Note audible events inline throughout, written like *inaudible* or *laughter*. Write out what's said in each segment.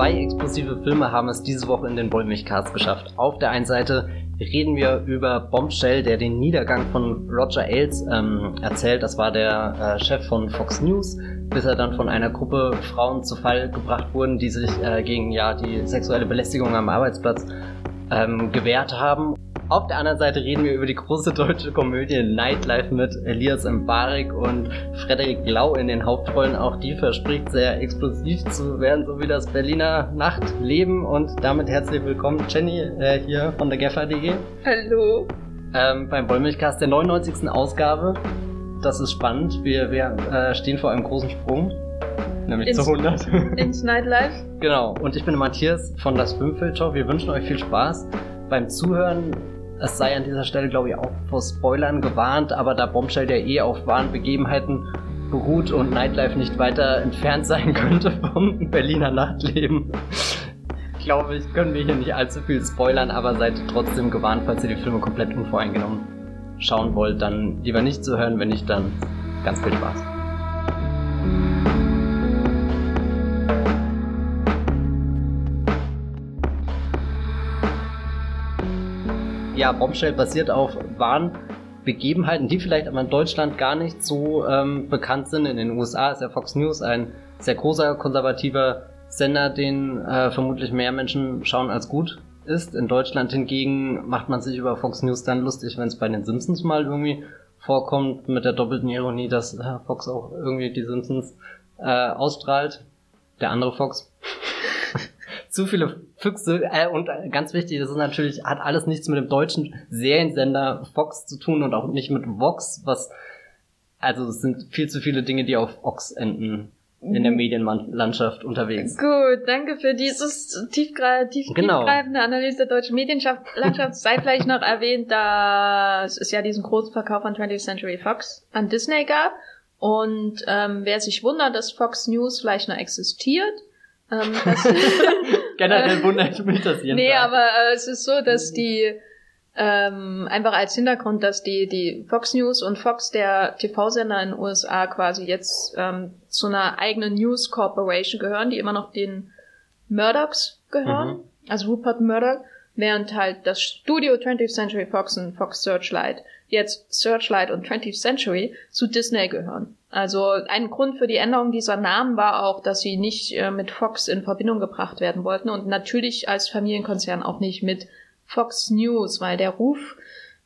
Zwei explosive Filme haben es diese Woche in den Wollmilchcast geschafft. Auf der einen Seite reden wir über Bombshell, der den Niedergang von Roger Ailes ähm, erzählt. Das war der äh, Chef von Fox News, bis er dann von einer Gruppe Frauen zu Fall gebracht wurden, die sich äh, gegen ja die sexuelle Belästigung am Arbeitsplatz ähm, gewehrt haben. Auf der anderen Seite reden wir über die große deutsche Komödie Nightlife mit Elias Mbarek und Frederik Lau in den Hauptrollen. Auch die verspricht sehr explosiv zu werden, so wie das Berliner Nachtleben. Und damit herzlich willkommen, Jenny, äh, hier von der Geffer.de. Hallo. Ähm, beim Wollmilchcast der 99. Ausgabe. Das ist spannend. Wir, wir äh, stehen vor einem großen Sprung. Nämlich ins, zu 100. *laughs* Ins Nightlife. Genau. Und ich bin Matthias von das Filmfilter. Wir wünschen euch viel Spaß beim Zuhören es sei an dieser Stelle, glaube ich, auch vor Spoilern gewarnt, aber da Bombshell ja eh auf wahren Begebenheiten beruht und Nightlife nicht weiter entfernt sein *laughs* könnte vom Berliner Nachtleben, glaube ich, können wir hier nicht allzu viel spoilern, aber seid trotzdem gewarnt, falls ihr die Filme komplett unvoreingenommen schauen wollt, dann lieber nicht zu hören, wenn nicht, dann ganz viel Spaß. Ja, Bombshell basiert auf wahren Begebenheiten, die vielleicht aber in Deutschland gar nicht so ähm, bekannt sind. In den USA ist ja Fox News ein sehr großer konservativer Sender, den äh, vermutlich mehr Menschen schauen als gut ist. In Deutschland hingegen macht man sich über Fox News dann lustig, wenn es bei den Simpsons mal irgendwie vorkommt, mit der doppelten Ironie, dass äh, Fox auch irgendwie die Simpsons äh, ausstrahlt. Der andere Fox zu viele Füchse. Äh, und ganz wichtig, das ist natürlich, hat alles nichts mit dem deutschen Seriensender Fox zu tun und auch nicht mit Vox, was, also es sind viel zu viele Dinge, die auf Ox enden in der mhm. Medienlandschaft unterwegs. Gut, danke für dieses tiefgreif tief, genau. tiefgreifende Analyse der deutschen Medienlandschaft. Sei vielleicht noch erwähnt, dass es ja diesen großen Verkauf von 20th Century Fox an Disney gab. Und ähm, wer sich wundert, dass Fox News vielleicht noch existiert, ähm, *laughs* Generell *laughs* wundert mich das jeden Nee, Tag. aber äh, es ist so, dass die ähm, einfach als Hintergrund, dass die, die Fox News und Fox, der TV-Sender in den USA, quasi jetzt ähm, zu einer eigenen News Corporation gehören, die immer noch den Murdochs gehören, mhm. also Rupert Murdoch, während halt das Studio 20th Century Fox und Fox Searchlight jetzt Searchlight und 20th Century zu Disney gehören. Also ein Grund für die Änderung dieser Namen war auch, dass sie nicht äh, mit Fox in Verbindung gebracht werden wollten und natürlich als Familienkonzern auch nicht mit Fox News, weil der Ruf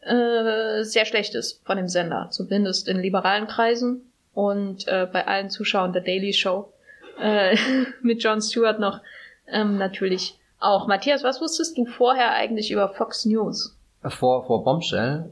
äh, sehr schlecht ist von dem Sender, zumindest in liberalen Kreisen und äh, bei allen Zuschauern der Daily Show äh, *laughs* mit Jon Stewart noch ähm, natürlich auch. Matthias, was wusstest du vorher eigentlich über Fox News? Vor, vor Bombshell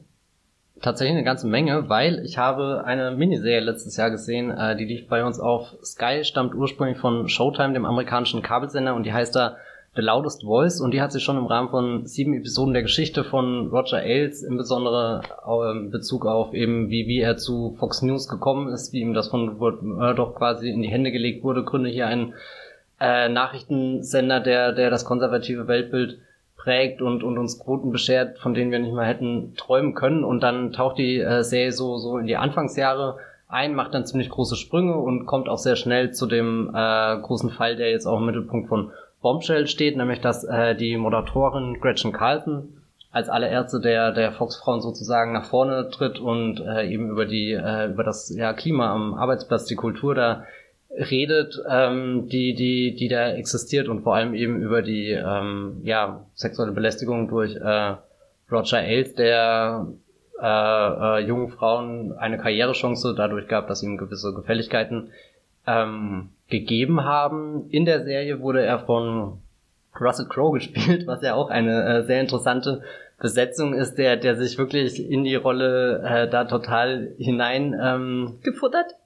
tatsächlich eine ganze Menge, weil ich habe eine Miniserie letztes Jahr gesehen, äh, die lief bei uns auf Sky, stammt ursprünglich von Showtime, dem amerikanischen Kabelsender, und die heißt da The Loudest Voice und die hat sich schon im Rahmen von sieben Episoden der Geschichte von Roger Ailes in besondere äh, Bezug auf eben, wie, wie er zu Fox News gekommen ist, wie ihm das von Murdoch quasi in die Hände gelegt wurde, gründe hier einen äh, Nachrichtensender, der, der das konservative Weltbild prägt und, und uns Quoten beschert, von denen wir nicht mal hätten träumen können. Und dann taucht die äh, Serie so, so in die Anfangsjahre ein, macht dann ziemlich große Sprünge und kommt auch sehr schnell zu dem äh, großen Fall, der jetzt auch im Mittelpunkt von Bombshell steht, nämlich dass äh, die Moderatorin Gretchen Carlton als allererste der, der Fox-Frauen sozusagen nach vorne tritt und äh, eben über die, äh, über das ja, Klima am Arbeitsplatz, die Kultur da redet, ähm, die, die, die da existiert und vor allem eben über die ähm, ja, sexuelle Belästigung durch äh, Roger Ailes, der äh, äh, jungen Frauen eine Karrierechance dadurch gab, dass ihm gewisse Gefälligkeiten ähm, gegeben haben. In der Serie wurde er von Russell Crowe *laughs* gespielt, was ja auch eine äh, sehr interessante Besetzung ist, der, der sich wirklich in die Rolle äh, da total hinein ähm, gefuttert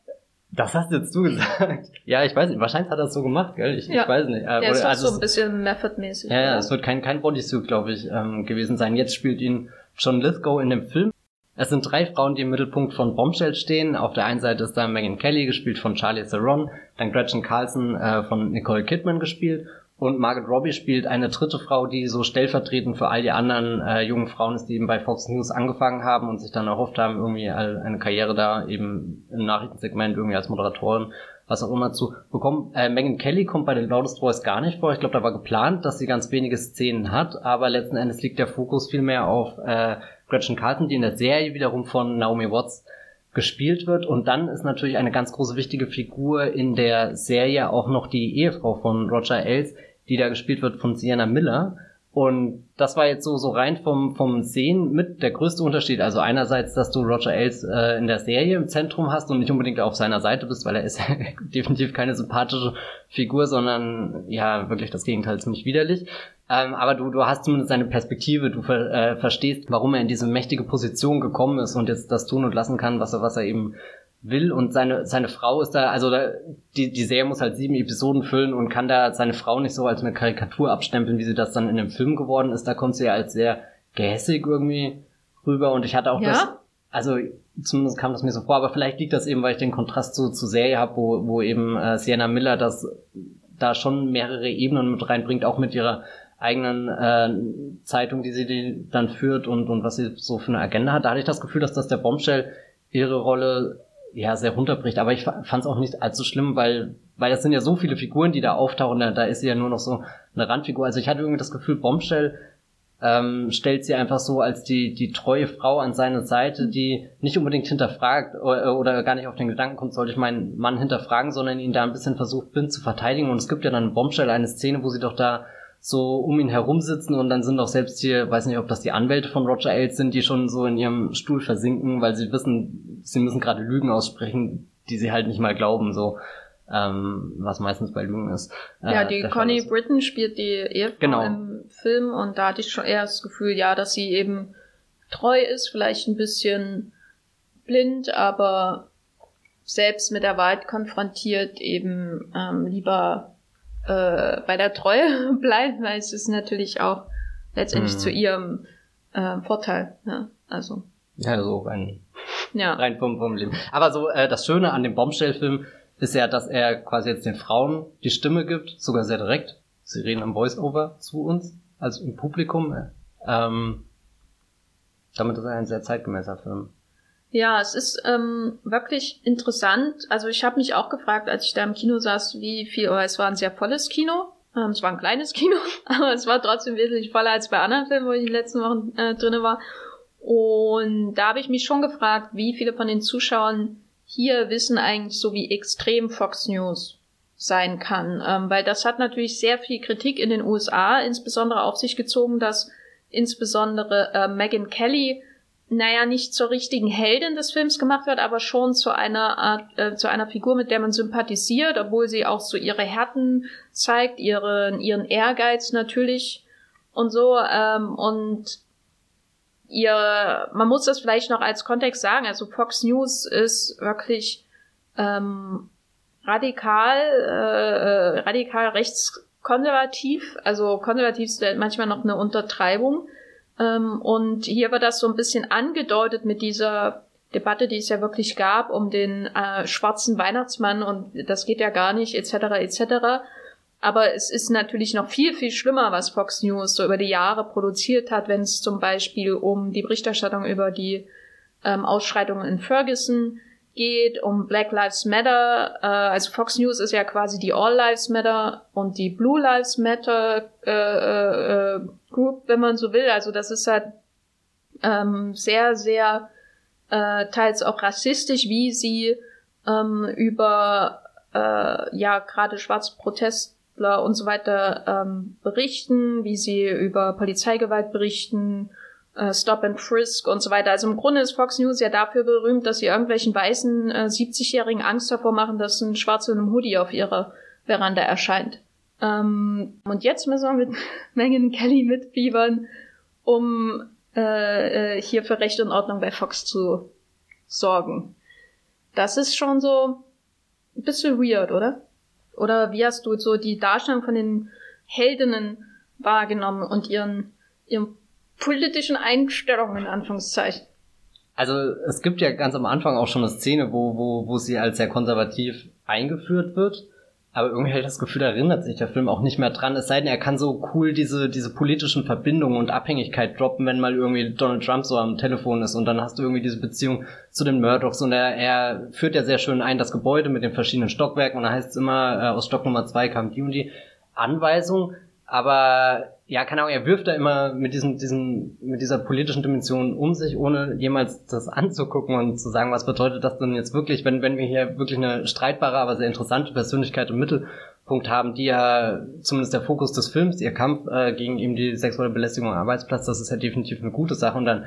das hast jetzt du gesagt. Ja, ich weiß nicht. Wahrscheinlich hat er es so gemacht, gell? Ich, ja. ich weiß nicht. Äh, der ist auch also so ein bisschen Method-mäßig. Ja, ja, es wird kein, kein Bodysuit, glaube ich, ähm, gewesen sein. Jetzt spielt ihn John Lithgow in dem Film. Es sind drei Frauen, die im Mittelpunkt von Bombshell stehen. Auf der einen Seite ist da Megan Kelly, gespielt von Charlie Theron, dann Gretchen Carlson äh, von Nicole Kidman gespielt Und Margaret Robbie spielt eine dritte Frau, die so stellvertretend für all die anderen äh, jungen Frauen ist, die eben bei Fox News angefangen haben und sich dann erhofft haben, irgendwie eine Karriere da eben im Nachrichtensegment irgendwie als Moderatorin, was auch immer zu bekommen. Äh, Megan Kelly kommt bei den Loudest Voice gar nicht vor. Ich glaube, da war geplant, dass sie ganz wenige Szenen hat, aber letzten Endes liegt der Fokus viel mehr auf äh, Gretchen Carlton, die in der Serie wiederum von Naomi Watts gespielt wird. Und dann ist natürlich eine ganz große wichtige Figur in der Serie auch noch die Ehefrau von Roger Ailes, die da gespielt wird von Sienna Miller. Und das war jetzt so, so rein vom, vom Sehen mit der größte Unterschied. Also einerseits, dass du Roger Ailes äh, in der Serie im Zentrum hast und nicht unbedingt auf seiner Seite bist, weil er ist *laughs* definitiv keine sympathische Figur, sondern ja, wirklich das Gegenteil ziemlich widerlich. Ähm, aber du, du hast zumindest seine Perspektive, du ver, äh, verstehst, warum er in diese mächtige Position gekommen ist und jetzt das tun und lassen kann, was er, was er eben will und seine seine Frau ist da also da, die die Serie muss halt sieben Episoden füllen und kann da seine Frau nicht so als eine Karikatur abstempeln, wie sie das dann in dem Film geworden ist. Da kommt sie ja als sehr gehässig irgendwie rüber und ich hatte auch ja? das also zumindest kam das mir so vor, aber vielleicht liegt das eben, weil ich den Kontrast zu, zu Serie habe, wo, wo eben äh, Sienna Miller das da schon mehrere Ebenen mit reinbringt, auch mit ihrer eigenen äh, Zeitung, die sie die dann führt und, und was sie so für eine Agenda hat. Da hatte ich das Gefühl, dass das der Bombshell ihre Rolle ja sehr runterbricht. Aber ich fand es auch nicht allzu schlimm, weil weil das sind ja so viele Figuren, die da auftauchen. Da, da ist sie ja nur noch so eine Randfigur. Also ich hatte irgendwie das Gefühl, Bombshell ähm, stellt sie einfach so als die die treue Frau an seine Seite, die nicht unbedingt hinterfragt oder, oder gar nicht auf den Gedanken kommt, sollte ich meinen Mann hinterfragen, sondern ihn da ein bisschen versucht bin zu verteidigen. Und es gibt ja dann Bombshell eine Szene, wo sie doch da so um ihn herum sitzen und dann sind auch selbst hier, weiß nicht, ob das die Anwälte von Roger Ailes sind, die schon so in ihrem Stuhl versinken, weil sie wissen, sie müssen gerade Lügen aussprechen, die sie halt nicht mal glauben, so. Ähm, was meistens bei Lügen ist. Äh, ja, die Connie Britton spielt die Ehefrau genau. im Film und da hatte ich schon eher das Gefühl, ja, dass sie eben treu ist, vielleicht ein bisschen blind, aber selbst mit der Wahrheit konfrontiert eben ähm, lieber äh, bei der Treue *laughs* bleibt, weil es ist natürlich auch letztendlich mhm. zu ihrem äh, Vorteil. Ja, also. Ja, so rein, ja. rein vom, vom Leben. Aber so äh, das Schöne an dem Bombshell-Film ist ja, dass er quasi jetzt den Frauen die Stimme gibt, sogar sehr direkt. Sie reden am Voice-Over zu uns, also im Publikum. Ähm, damit ist er ein sehr zeitgemäßer Film. Ja, es ist ähm, wirklich interessant. Also ich habe mich auch gefragt, als ich da im Kino saß, wie viel, oh, es war ein sehr volles Kino. Ähm, es war ein kleines *laughs* Kino, aber es war trotzdem wesentlich voller als bei anderen Filmen, wo ich in den letzten Wochen äh, drinne war. Und da habe ich mich schon gefragt, wie viele von den Zuschauern hier wissen eigentlich so, wie extrem Fox News sein kann. Ähm, weil das hat natürlich sehr viel Kritik in den USA insbesondere auf sich gezogen, dass insbesondere äh, Megan Kelly naja, nicht zur richtigen Heldin des Films gemacht wird, aber schon zu einer Art, äh, zu einer Figur, mit der man sympathisiert, obwohl sie auch so ihre Härten zeigt, ihren, ihren Ehrgeiz natürlich und so, ähm, und ihr, man muss das vielleicht noch als Kontext sagen, also Fox News ist wirklich, ähm, radikal, äh, äh radikal rechtskonservativ, also konservativ ist manchmal noch eine Untertreibung, ähm, und hier wird das so ein bisschen angedeutet mit dieser Debatte, die es ja wirklich gab um den äh, schwarzen Weihnachtsmann und das geht ja gar nicht, etc. etc. Aber es ist natürlich noch viel, viel schlimmer, was Fox News so über die Jahre produziert hat, wenn es zum Beispiel um die Berichterstattung über die ähm, Ausschreitungen in Ferguson geht, um Black Lives Matter. Äh, also Fox News ist ja quasi die All Lives Matter und die Blue Lives Matter äh, äh, Group, wenn man so will. Also das ist halt ähm, sehr, sehr äh, teils auch rassistisch, wie sie ähm, über äh, ja gerade schwarze Protestler und so weiter ähm, berichten, wie sie über Polizeigewalt berichten äh, Stop and Frisk und so weiter. Also im Grunde ist Fox News ja dafür berühmt, dass sie irgendwelchen weißen äh, 70-Jährigen Angst davor machen, dass ein Schwarzer in einem Hoodie auf ihrer Veranda erscheint. Ähm, und jetzt müssen wir mit *laughs* Megan Kelly mitfiebern, um äh, äh, hier für Recht und Ordnung bei Fox zu sorgen. Das ist schon so ein bisschen weird, oder? Oder wie hast du so die Darstellung von den Heldinnen wahrgenommen und ihren, ihren politischen Einstellungen, in Anführungszeichen. Also es gibt ja ganz am Anfang auch schon eine Szene, wo, wo, wo sie als sehr konservativ eingeführt wird. Aber irgendwie habe ich das Gefühl, da erinnert sich der Film auch nicht mehr dran. Es sei denn, er kann so cool diese, diese politischen Verbindungen und Abhängigkeit droppen, wenn mal irgendwie Donald Trump so am Telefon ist und dann hast du irgendwie diese Beziehung zu den Murdochs und er, er führt ja sehr schön ein das Gebäude mit den verschiedenen Stockwerken und da heißt es immer, äh, aus Stock Nummer zwei kam die und die Anweisung, aber ja, keine Ahnung, er wirft da immer mit diesem, diesem, mit dieser politischen Dimension um sich, ohne jemals das anzugucken und zu sagen, was bedeutet das denn jetzt wirklich, wenn, wenn wir hier wirklich eine streitbare, aber sehr interessante Persönlichkeit im Mittelpunkt haben, die ja zumindest der Fokus des Films, ihr Kampf äh, gegen eben die sexuelle Belästigung am Arbeitsplatz, das ist ja definitiv eine gute Sache. Und dann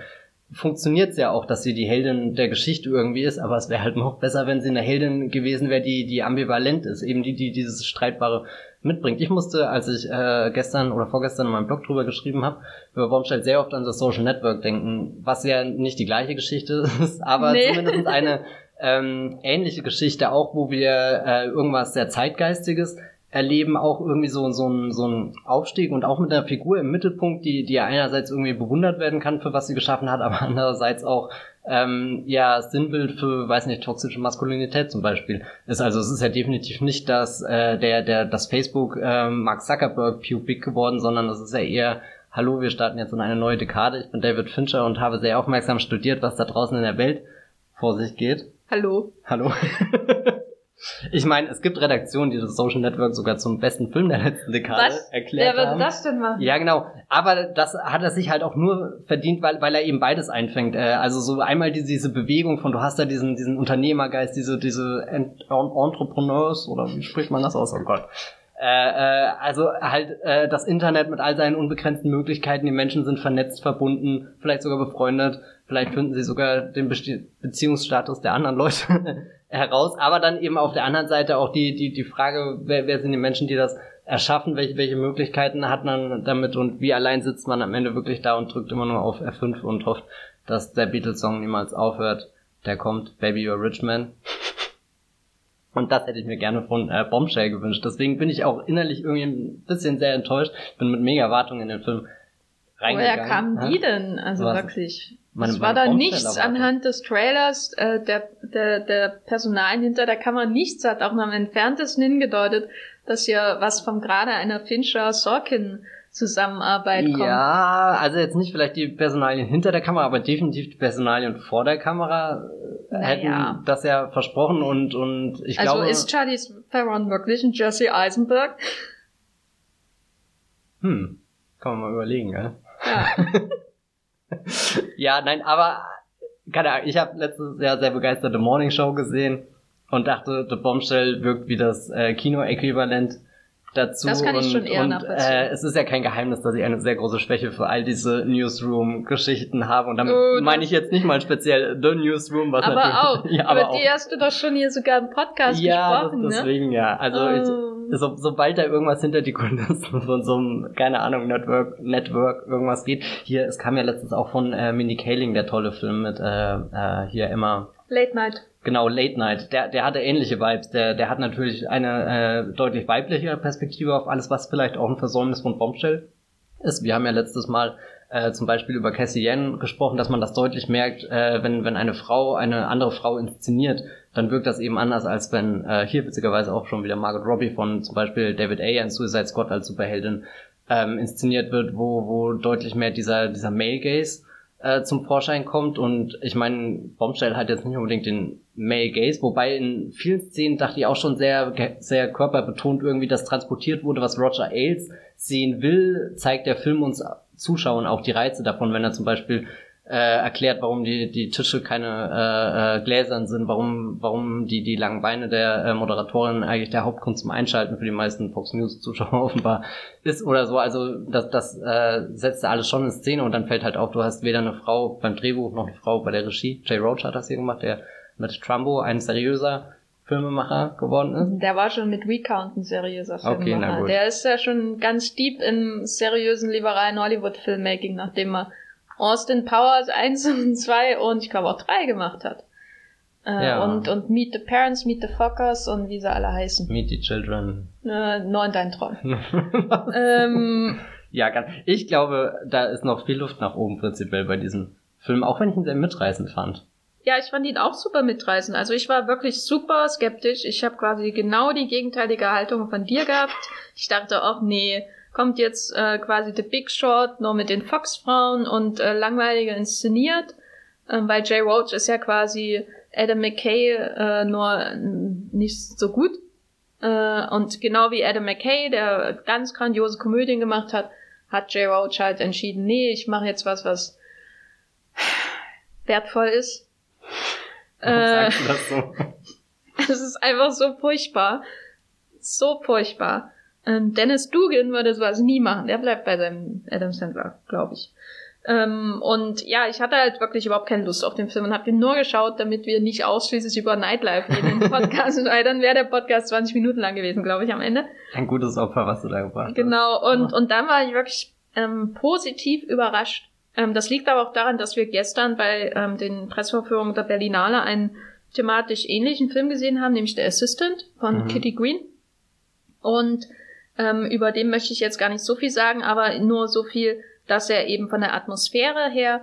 funktioniert es ja auch, dass sie die Heldin der Geschichte irgendwie ist, aber es wäre halt noch besser, wenn sie eine Heldin gewesen wäre, die, die ambivalent ist, eben die, die dieses streitbare mitbringt. Ich musste, als ich äh, gestern oder vorgestern in meinem Blog drüber geschrieben habe, über Bombshell sehr oft an das Social Network denken, was ja nicht die gleiche Geschichte *laughs* ist, aber nee. zumindest eine ähm, ähnliche Geschichte auch, wo wir äh, irgendwas sehr Zeitgeistiges erleben, auch irgendwie so, so, ein, so ein Aufstieg und auch mit einer Figur im Mittelpunkt, die, die ja einerseits irgendwie bewundert werden kann für was sie geschaffen hat, aber *laughs* andererseits auch ähm, ja Sinnbild für, weiß nicht, toxische Maskulinität zum Beispiel ist. Also es ist ja definitiv nicht das, äh, der, der, das Facebook äh, Mark Zuckerberg Pubic geworden, sondern es ist ja eher Hallo, wir starten jetzt in eine neue Dekade. Ich bin David Fincher und habe sehr aufmerksam studiert, was da draußen in der Welt vor sich geht. Hallo. Hallo. *laughs* Ich meine, es gibt Redaktionen, die das Social Network sogar zum besten Film der letzten Dekade Was? erklärt Wer wird das denn machen? Ja, genau. Aber das hat er sich halt auch nur verdient, weil, weil er eben beides einfängt. Äh, also so einmal diese, diese Bewegung von, du hast da diesen, diesen Unternehmergeist, diese, diese Entrepreneurs, oder wie spricht man das aus? Oh Gott. Äh, äh, also halt äh, das Internet mit all seinen unbegrenzten Möglichkeiten, die Menschen sind vernetzt, verbunden, vielleicht sogar befreundet, vielleicht finden sie sogar den Be Beziehungsstatus der anderen Leute *laughs* heraus, aber dann eben auf der anderen Seite auch die, die, die Frage, wer, wer sind die Menschen, die das erschaffen, welche, welche Möglichkeiten hat man damit und wie allein sitzt man am Ende wirklich da und drückt immer nur auf F5 und hofft, dass der Beatles-Song niemals aufhört. Der kommt, Baby You're Rich Man. Und das hätte ich mir gerne von äh, Bombshell gewünscht. Deswegen bin ich auch innerlich irgendwie ein bisschen sehr enttäuscht. Bin mit mega Erwartungen in den Film reingegangen. Woher kamen die denn? Also Was? wirklich. Meine, es war da nichts anhand des Trailers, äh, der, der, der Personalien hinter der Kamera, nichts hat auch nur am entferntesten hingedeutet, dass hier was von gerade einer Fincher-Sorkin Zusammenarbeit kommt. Ja, also jetzt nicht vielleicht die Personalien hinter der Kamera, aber definitiv die Personalien vor der Kamera äh, naja. hätten das ja versprochen und, und ich also glaube... Also ist Charlize Theron wirklich ein Jesse Eisenberg? Hm, kann man mal überlegen, ja. Ja. *laughs* ja, nein, aber keine Ahnung, ich habe letztes Jahr sehr begeisterte Morning Show gesehen und dachte, The Bombshell wirkt wie das äh, Kino-Äquivalent dazu. Das kann ich und, schon eher und, äh, es ist ja kein Geheimnis, dass ich eine sehr große Schwäche für all diese Newsroom-Geschichten habe. Und damit oh, meine ich jetzt nicht mal speziell The Newsroom, was aber natürlich... Auch. *laughs* ja, aber Über auch. die hast du doch schon hier sogar im Podcast ja, gesprochen, deswegen ne? ja. Also oh. ich, *laughs* so, sobald da irgendwas hinter die Kulissen von so einem, keine Ahnung, Network, Network irgendwas geht. Hier, es kam ja letztens auch von äh, Minnie Kaling, der tolle Film mit äh, äh, hier immer... Late Night. Genau, Late Night. Der, der hatte ähnliche Vibes. Der, der hat natürlich eine äh, deutlich weibliche Perspektive auf alles, was vielleicht auch ein Versäumnis von Bombshell ist. Wir haben ja letztes Mal äh, zum Beispiel über Cassie Yen gesprochen, dass man das deutlich merkt, äh, wenn, wenn eine Frau eine andere Frau inszeniert, dann wirkt das eben anders, als wenn äh, hier witzigerweise auch schon wieder Margot Robbie von zum Beispiel David Ayer in Suicide Squad als Superheldin ähm, inszeniert wird, wo, wo deutlich mehr dieser, dieser Male Gaze äh, zum Vorschein kommt. Und ich meine, Bombshell hat jetzt nicht unbedingt den Male Gaze, wobei in vielen Szenen dachte ich auch schon sehr, sehr körperbetont irgendwie, dass transportiert wurde, was Roger Ailes sehen will, zeigt der Film uns Zuschauern auch die Reize davon, wenn er zum Beispiel äh, erklärt, warum die, die Tische keine äh, äh, Gläsern sind, warum, warum die, die langen Beine der äh, Moderatorin eigentlich der Hauptgrund zum Einschalten für die meisten Fox News Zuschauer *laughs* offenbar ist oder so. Also das, das äh, setzt alles schon in Szene und dann fällt halt auf, du hast weder eine Frau beim Drehbuch noch eine Frau bei der Regie. Jay Roach hat das hier gemacht, der mit Trumbo ein seriöser Filmemacher geworden ist. Der war schon mit Recount ein seriöser Filmemacher. Okay, na gut. Der ist ja schon ganz deep im seriösen liberalen Hollywood-Filmmaking, nachdem er Austin Powers 1 *laughs* und 2 und ich glaube auch 3 gemacht hat. Äh, ja. und, und Meet the Parents, Meet the Fuckers und wie sie alle heißen. Meet the Children. Äh, neun dein Traum. *laughs* ähm, ja, ganz, ich glaube, da ist noch viel Luft nach oben prinzipiell bei diesem Film, auch wenn ich ihn sehr mitreißend fand. Ja, ich fand ihn auch super mitreißend. Also ich war wirklich super skeptisch. Ich habe quasi genau die gegenteilige Haltung von dir gehabt. Ich dachte auch, nee, kommt jetzt äh, quasi The Big Short nur mit den Fox-Frauen und äh, langweiliger inszeniert. Ähm, weil Jay Roach ist ja quasi Adam McKay äh, nur nicht so gut. Äh, und genau wie Adam McKay, der ganz grandiose Komödien gemacht hat, hat Jay Roach halt entschieden, nee, ich mache jetzt was, was wertvoll ist. Warum äh, sagst du das so? *laughs* Es ist einfach so furchtbar. So furchtbar. Ähm, Dennis Dugan würde sowas nie machen. Der bleibt bei seinem Adam Sandler, glaube ich. Ähm, und ja, ich hatte halt wirklich überhaupt keine Lust auf den Film und habe den nur geschaut, damit wir nicht ausschließlich über Nightlife reden im *laughs* Podcast, weil dann wäre der Podcast 20 Minuten lang gewesen, glaube ich, am Ende. Ein gutes Opfer, was du da gebracht genau, hast. Genau, und, und dann war ich wirklich ähm, positiv überrascht. Ähm, das liegt aber auch daran, dass wir gestern bei ähm, den Pressevorführungen der Berlinale einen thematisch ähnlichen Film gesehen haben, nämlich The Assistant von mhm. Kitty Green. Und ähm, über den möchte ich jetzt gar nicht so viel sagen, aber nur so viel, dass er eben von der Atmosphäre her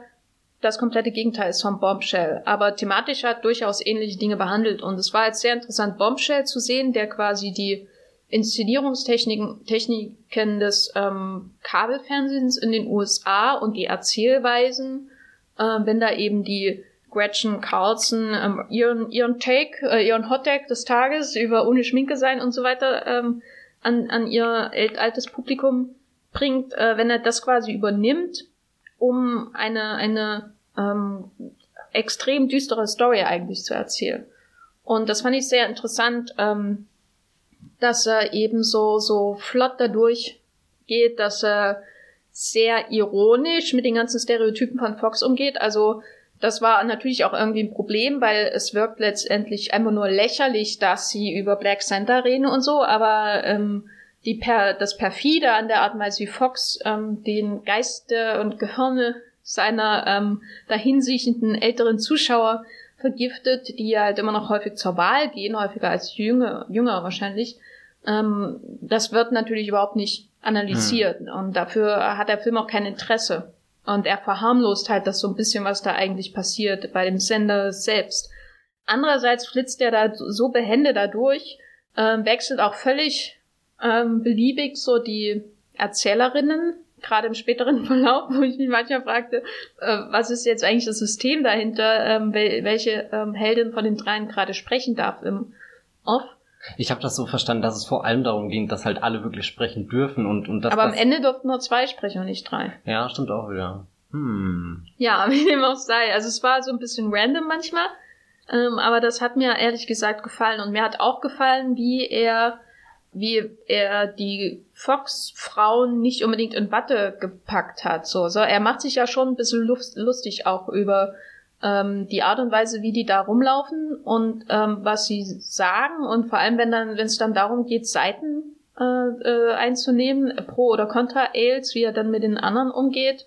das komplette Gegenteil ist von Bombshell. Aber thematisch hat durchaus ähnliche Dinge behandelt. Und es war jetzt sehr interessant, Bombshell zu sehen, der quasi die Inszenierungstechniken Techniken des ähm, Kabelfernsehens in den USA und die Erzählweisen, äh, wenn da eben die Gretchen Carlson ähm, ihren, ihren Take, äh, ihren Hot Take des Tages über ohne Schminke sein und so weiter ähm, an, an ihr altes Publikum bringt, äh, wenn er das quasi übernimmt, um eine, eine ähm, extrem düstere Story eigentlich zu erzählen. Und das fand ich sehr interessant, ähm, dass er eben so, so flott dadurch geht, dass er sehr ironisch mit den ganzen Stereotypen von Fox umgeht. Also das war natürlich auch irgendwie ein Problem, weil es wirkt letztendlich einfach nur lächerlich, dass sie über Black Santa reden und so, aber ähm, die per, das perfide an der Art und Weise, wie Fox ähm, den Geiste und Gehirne seiner ähm, dahinsiechenden älteren Zuschauer vergiftet, die halt immer noch häufig zur Wahl gehen, häufiger als jünger, jünger wahrscheinlich. Ähm, das wird natürlich überhaupt nicht analysiert hm. und dafür hat der Film auch kein Interesse. Und er verharmlost halt das so ein bisschen, was da eigentlich passiert bei dem Sender selbst. Andererseits flitzt er da so behende dadurch, äh, wechselt auch völlig ähm, beliebig so die Erzählerinnen, gerade im späteren *laughs* Verlauf, wo ich mich manchmal fragte, äh, was ist jetzt eigentlich das System dahinter, ähm, wel welche ähm, Heldin von den dreien gerade sprechen darf im Off. Ich habe das so verstanden, dass es vor allem darum ging, dass halt alle wirklich sprechen dürfen und und das. Aber am Ende durften nur zwei sprechen und nicht drei. Ja, stimmt auch wieder. Hm. Ja, *laughs* wie dem auch sei. Also es war so ein bisschen random manchmal, ähm, aber das hat mir ehrlich gesagt gefallen und mir hat auch gefallen, wie er wie er die Fox-Frauen nicht unbedingt in Watte gepackt hat. So, so er macht sich ja schon ein bisschen lustig auch über ähm, die Art und Weise, wie die da rumlaufen und ähm, was sie sagen und vor allem, wenn dann, wenn es dann darum geht, Seiten äh, äh, einzunehmen, pro oder contra Ales, wie er dann mit den anderen umgeht,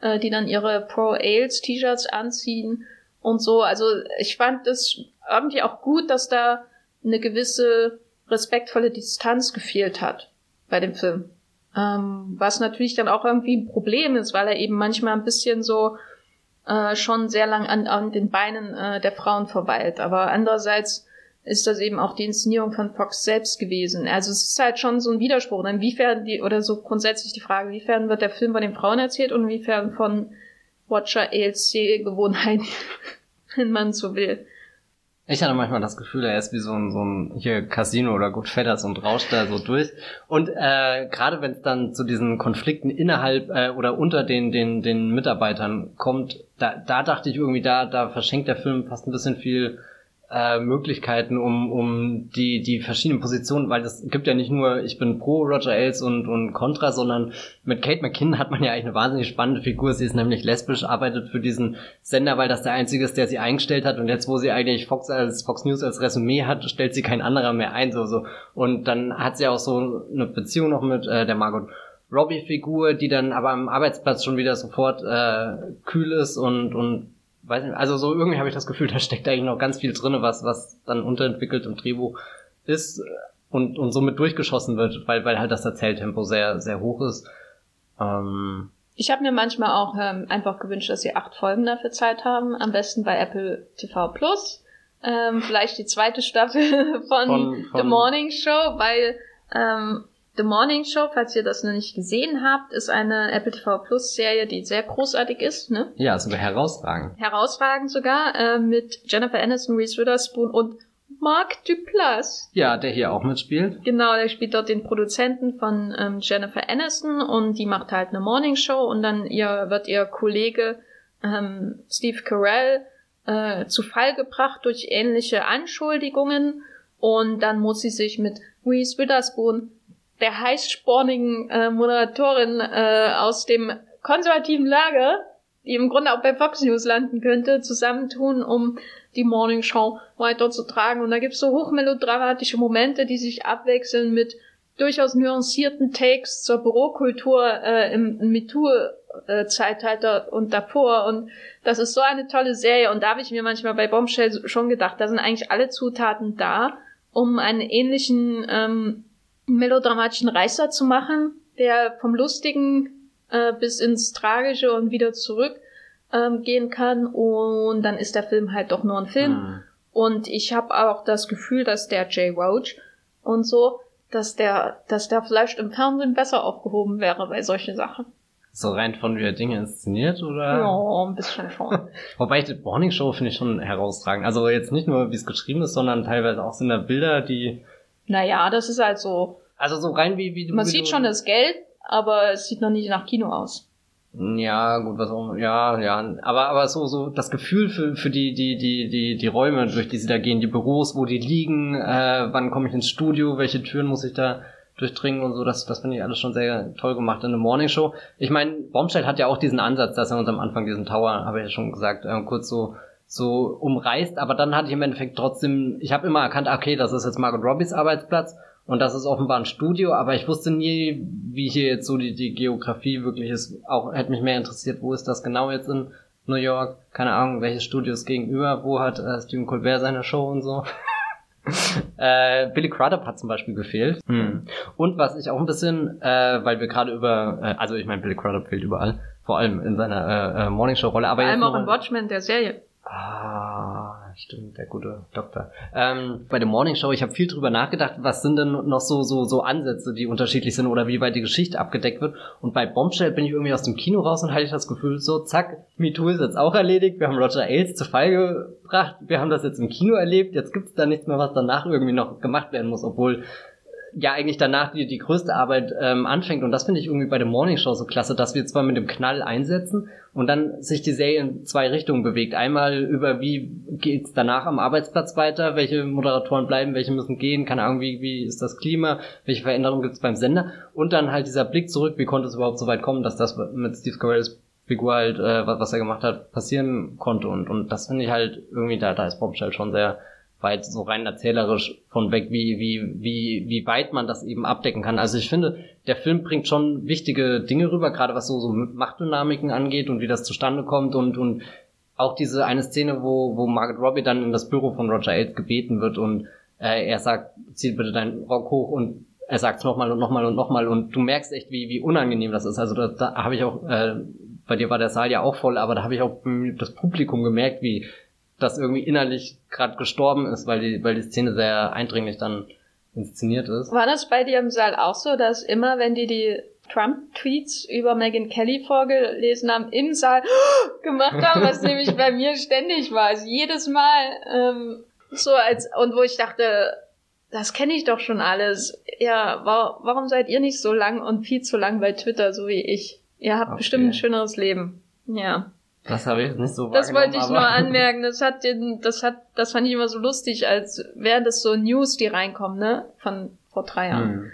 äh, die dann ihre Pro Ales T-Shirts anziehen und so. Also ich fand das irgendwie auch gut, dass da eine gewisse respektvolle Distanz gefehlt hat bei dem Film. Ähm, was natürlich dann auch irgendwie ein Problem ist, weil er eben manchmal ein bisschen so äh, schon sehr lang an, an den Beinen äh, der Frauen verweilt. Aber andererseits ist das eben auch die Inszenierung von Fox selbst gewesen. Also es ist halt schon so ein Widerspruch. Inwiefern die, oder so grundsätzlich die Frage, inwiefern wird der Film von den Frauen erzählt und inwiefern von Watcher ELC-Gewohnheiten, *laughs* wenn man so will. Ich hatte manchmal das Gefühl, er ist wie so ein, so ein hier Casino oder Goodfellas und rauscht da so durch. Und äh, gerade wenn es dann zu diesen Konflikten innerhalb äh, oder unter den, den, den Mitarbeitern kommt, da, da dachte ich irgendwie, da, da verschenkt der Film fast ein bisschen viel äh, Möglichkeiten, um, um die, die verschiedenen Positionen, weil es gibt ja nicht nur, ich bin pro Roger Ailes und, und Contra, sondern mit Kate McKinnon hat man ja eigentlich eine wahnsinnig spannende Figur. Sie ist nämlich lesbisch, arbeitet für diesen Sender, weil das der einzige ist, der sie eingestellt hat und jetzt, wo sie eigentlich Fox als Fox News als Resümee hat, stellt sie kein anderer mehr ein, so, so. Und dann hat sie auch so eine Beziehung noch mit äh, der Margot Robbie-Figur, die dann aber am Arbeitsplatz schon wieder sofort äh, kühl ist und, und weiß nicht, also so irgendwie habe ich das Gefühl, *laughs* da steckt eigentlich noch ganz viel drinne, was, was dann unterentwickelt im Drehbuch ist und, und somit durchgeschossen wird, weil, weil halt das Erzähltempo sehr, sehr hoch ist. Ähm, Ich habe mir manchmal auch ähm, einfach gewünscht, dass sie acht Folgen dafür Zeit haben. Am besten bei Apple TV Plus. Ähm, vielleicht die zweite Staffel von, *laughs* von, von The Morning Show, weil ähm, The Morning Show, falls ihr das noch nicht gesehen habt, ist eine Apple TV Plus Serie, die sehr großartig ist, ne? Ja, sogar herausragend. Herausragend sogar, äh, mit Jennifer Aniston, Reese Witherspoon und Mark Duplass. Ja, der hier auch mitspielt. Genau, der spielt dort den Produzenten von ähm, Jennifer Aniston und die macht halt eine Morning Show und dann ihr wird ihr Kollege ähm, Steve Carell äh, zu Fall gebracht durch ähnliche Anschuldigungen und dann muss sie sich mit Reese Witherspoon der heißspornigen äh, Moderatorin äh, aus dem konservativen Lager, die im Grunde auch bei Fox News landen könnte, zusammentun, um die Morning Show weiterzutragen. Und da gibt's so hochmelodramatische Momente, die sich abwechseln mit durchaus nuancierten Takes zur Bürokultur äh, im, MeToo-Zeitalter und davor. Und das ist so eine tolle Serie. Und da habe ich mir manchmal bei Bombshell schon gedacht, da sind eigentlich alle Zutaten da, um einen ähnlichen ähm, melodramatischen Reißer zu machen, der vom Lustigen äh, bis ins Tragische und wieder zurück ähm, gehen kann. Und dann ist der Film halt doch nur ein Film. Mhm. Und ich habe auch das Gefühl, dass der Jay Roach und so, dass der, dass der vielleicht im Fernsehen besser aufgehoben wäre bei solchen Sachen. So rein von wie er Dinge inszeniert, oder? Ja, ein bisschen schon. *laughs* Wobei die Morning Show finde ich schon herausragend. Also jetzt nicht nur, wie es geschrieben ist, sondern teilweise auch sind da Bilder, die naja, das ist halt so. Also so rein wie, wie du. Man wie sieht du, schon das Geld, aber es sieht noch nicht nach Kino aus. Ja, gut, was auch, ja, ja, aber, aber so, so das Gefühl für, für die, die, die, die, die Räume, durch die sie da gehen, die Büros, wo die liegen, äh, wann komme ich ins Studio, welche Türen muss ich da durchdringen und so, das, das finde ich alles schon sehr toll gemacht in der Morning Show. Ich meine, Bombshell hat ja auch diesen Ansatz, dass er uns am Anfang diesen Tower, habe ich ja schon gesagt, äh, kurz so so umreißt, aber dann hatte ich im Endeffekt trotzdem, ich habe immer erkannt, okay, das ist jetzt Margot Robbies Arbeitsplatz und das ist offenbar ein Studio, aber ich wusste nie, wie hier jetzt so die, die Geografie wirklich ist. Auch hätte mich mehr interessiert, wo ist das genau jetzt in New York? Keine Ahnung, welches Studio ist gegenüber, wo hat äh, Stephen Colbert seine Show und so. *laughs* äh, Billy Crudup hat zum Beispiel gefehlt. Mhm. Und was ich auch ein bisschen, äh, weil wir gerade über, äh, also ich meine, Billy Crudup fehlt überall, vor allem in seiner äh, äh Morningshow-Rolle. Aber vor allem auch in Watchmen, der Serie. Ah, stimmt, der gute Doktor. Ähm, bei der Morning Show, ich habe viel drüber nachgedacht, was sind denn noch so so so Ansätze, die unterschiedlich sind oder wie weit die Geschichte abgedeckt wird. Und bei Bombshell bin ich irgendwie aus dem Kino raus und hatte ich das Gefühl, so zack, MeToo ist jetzt auch erledigt, wir haben Roger Ailes zu Fall gebracht, wir haben das jetzt im Kino erlebt, jetzt gibt's da nichts mehr, was danach irgendwie noch gemacht werden muss, obwohl ja eigentlich danach die, die größte Arbeit ähm, anfängt. Und das finde ich irgendwie bei der Morning Show so klasse, dass wir zwar mit dem Knall einsetzen und dann sich die Serie in zwei Richtungen bewegt. Einmal über wie geht's danach am Arbeitsplatz weiter, welche Moderatoren bleiben, welche müssen gehen, keine Ahnung, wie, wie ist das Klima, welche Veränderungen gibt's beim Sender. Und dann halt dieser Blick zurück, wie konnte es überhaupt so weit kommen, dass das mit Steve Carells Figur halt, äh, was, was er gemacht hat, passieren konnte. Und, und das finde ich halt irgendwie, da, da ist Bombshell schon sehr weit so rein erzählerisch von weg, wie, wie, wie, wie weit man das eben abdecken kann. Also ich finde, der Film bringt schon wichtige Dinge rüber, gerade was so, so Machtdynamiken angeht und wie das zustande kommt und, und auch diese eine Szene, wo, wo Margaret Robbie dann in das Büro von Roger Ailes gebeten wird und äh, er sagt, zieh bitte deinen Rock hoch und er sagt es nochmal und nochmal und nochmal und du merkst echt, wie, wie unangenehm das ist. Also da, da habe ich auch, äh, bei dir war der Saal ja auch voll, aber da habe ich auch das Publikum gemerkt, wie das irgendwie innerlich gerade gestorben ist, weil die, weil die Szene sehr eindringlich dann inszeniert ist. War das bei dir im Saal auch so, dass immer, wenn die die Trump-Tweets über Megan Kelly vorgelesen haben, im Saal *gasps* gemacht haben, was *laughs* nämlich bei mir ständig war. Also jedes Mal ähm, so als und wo ich dachte, das kenne ich doch schon alles. Ja, wa warum seid ihr nicht so lang und viel zu lang bei Twitter, so wie ich? Ihr habt okay. bestimmt ein schöneres Leben. Ja. Das habe ich nicht so Das wollte ich nur anmerken. Das hat den, das hat, das fand ich immer so lustig, als wären das so News, die reinkommen, ne? Von vor drei Jahren. Hm.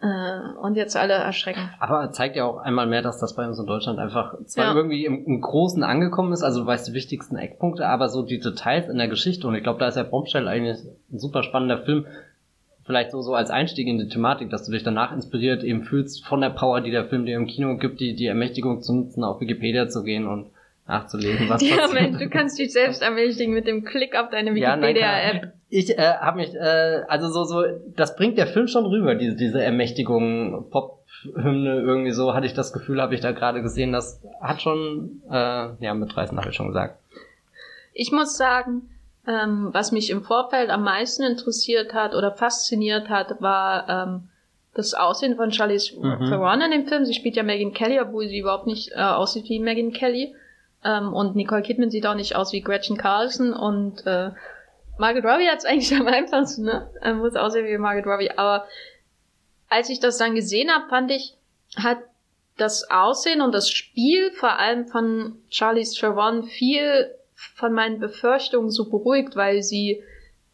Äh, und jetzt alle erschrecken. Aber zeigt ja auch einmal mehr, dass das bei uns in Deutschland einfach zwar ja. irgendwie im, im, Großen angekommen ist, also du weißt die wichtigsten Eckpunkte, aber so die Details in der Geschichte, und ich glaube, da ist ja Bombshell eigentlich ein super spannender Film, vielleicht so, so als Einstieg in die Thematik, dass du dich danach inspiriert eben fühlst von der Power, die der Film dir im Kino gibt, die, die Ermächtigung zu nutzen, auf Wikipedia zu gehen und nachzulesen, was *laughs* Ja, Mensch, du kannst dich selbst ermächtigen mit dem Klick auf deine Wikipedia-App. Ja, ich äh, habe mich, äh, also so, so, das bringt der Film schon rüber, diese, diese Ermächtigung, Pop Hymne irgendwie so, hatte ich das Gefühl, habe ich da gerade gesehen, das hat schon, äh, ja, mitreißen habe ich schon gesagt. Ich muss sagen, ähm, was mich im Vorfeld am meisten interessiert hat oder fasziniert hat, war ähm, das Aussehen von Charlize mhm. Theron in dem Film. Sie spielt ja Megan Kelly, obwohl sie überhaupt nicht äh, aussieht wie Megan Kelly. Ähm, und Nicole Kidman sieht auch nicht aus wie Gretchen Carlson und äh, Margaret Robbie hat es *laughs* eigentlich am einfachsten, ne? Ähm, muss aussehen wie Margaret Robbie. Aber als ich das dann gesehen habe, fand ich, hat das Aussehen und das Spiel vor allem von Charlize Theron viel von meinen Befürchtungen so beruhigt, weil sie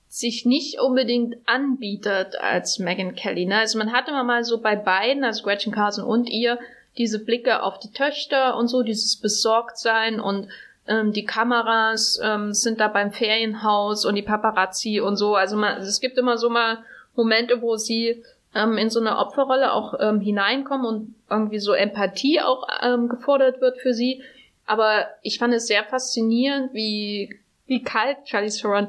sich nicht unbedingt anbietet als Megan Kelly. Ne? Also man hatte immer mal so bei beiden, also Gretchen Carson und ihr, diese Blicke auf die Töchter und so, dieses Besorgtsein und ähm, die Kameras ähm, sind da beim Ferienhaus und die Paparazzi und so. Also man, es gibt immer so mal Momente, wo sie ähm, in so eine Opferrolle auch ähm, hineinkommen und irgendwie so Empathie auch ähm, gefordert wird für sie. Aber ich fand es sehr faszinierend, wie, wie kalt Charlie Theron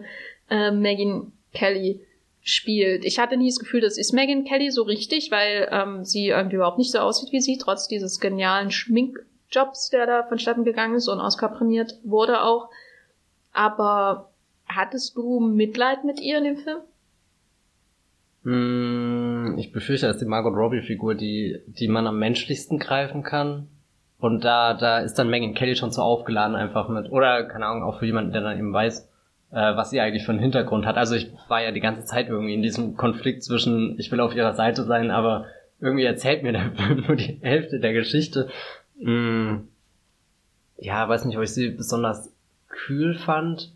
äh, Megan Kelly spielt. Ich hatte nie das Gefühl, das ist Megan Kelly so richtig, weil ähm, sie irgendwie überhaupt nicht so aussieht wie sie, trotz dieses genialen Schminkjobs, der da vonstatten gegangen ist und Oscar prämiert wurde auch. Aber hattest du Mitleid mit ihr in dem Film? Hm, ich befürchte, dass die Margot Robbie-Figur, die, die man am menschlichsten greifen kann. Und da, da ist dann Megan Kelly schon so aufgeladen einfach mit. Oder, keine Ahnung, auch für jemanden, der dann eben weiß, äh, was sie eigentlich für einen Hintergrund hat. Also ich war ja die ganze Zeit irgendwie in diesem Konflikt zwischen, ich will auf ihrer Seite sein, aber irgendwie erzählt mir der *laughs* Film nur die Hälfte der Geschichte. Hm, ja, weiß nicht, ob ich sie besonders kühl fand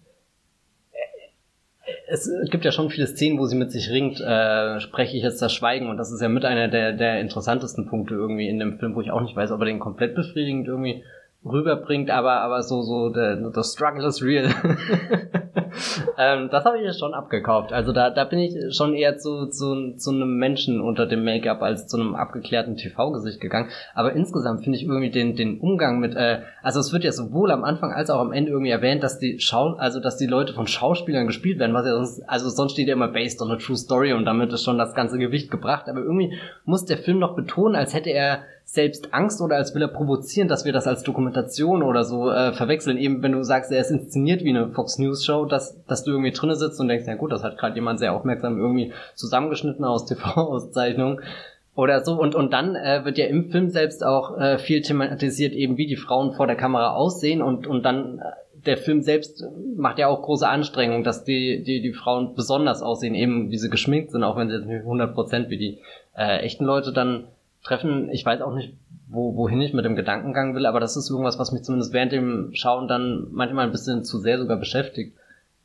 es gibt ja schon viele Szenen, wo sie mit sich ringt, äh, spreche ich jetzt das Schweigen und das ist ja mit einer der, der interessantesten Punkte irgendwie in dem Film, wo ich auch nicht weiß, ob er den komplett befriedigend irgendwie rüberbringt, aber, aber so, so, the, the struggle is real. *laughs* *laughs* ähm, das habe ich jetzt schon abgekauft. Also da, da bin ich schon eher zu, zu, zu einem Menschen unter dem Make-up als zu einem abgeklärten TV-Gesicht gegangen. Aber insgesamt finde ich irgendwie den, den Umgang mit, äh, also es wird ja sowohl am Anfang als auch am Ende irgendwie erwähnt, dass die Schau, also dass die Leute von Schauspielern gespielt werden, was ja sonst, also sonst steht ja immer based on a true story und damit ist schon das ganze Gewicht gebracht. Aber irgendwie muss der Film noch betonen, als hätte er selbst Angst oder als will er provozieren, dass wir das als Dokumentation oder so äh, verwechseln. Eben wenn du sagst, er ist inszeniert wie eine Fox News Show, dass, dass du irgendwie drinnen sitzt und denkst, ja gut, das hat gerade jemand sehr aufmerksam irgendwie zusammengeschnitten aus TV-Auszeichnungen *laughs* oder so. Und, und dann äh, wird ja im Film selbst auch äh, viel thematisiert, eben wie die Frauen vor der Kamera aussehen und, und dann äh, der Film selbst macht ja auch große Anstrengungen, dass die, die, die Frauen besonders aussehen, eben wie sie geschminkt sind, auch wenn sie jetzt nicht 100% wie die äh, echten Leute dann treffen. Ich weiß auch nicht, wo, wohin ich mit dem Gedankengang will, aber das ist irgendwas, was mich zumindest während dem Schauen dann manchmal ein bisschen zu sehr sogar beschäftigt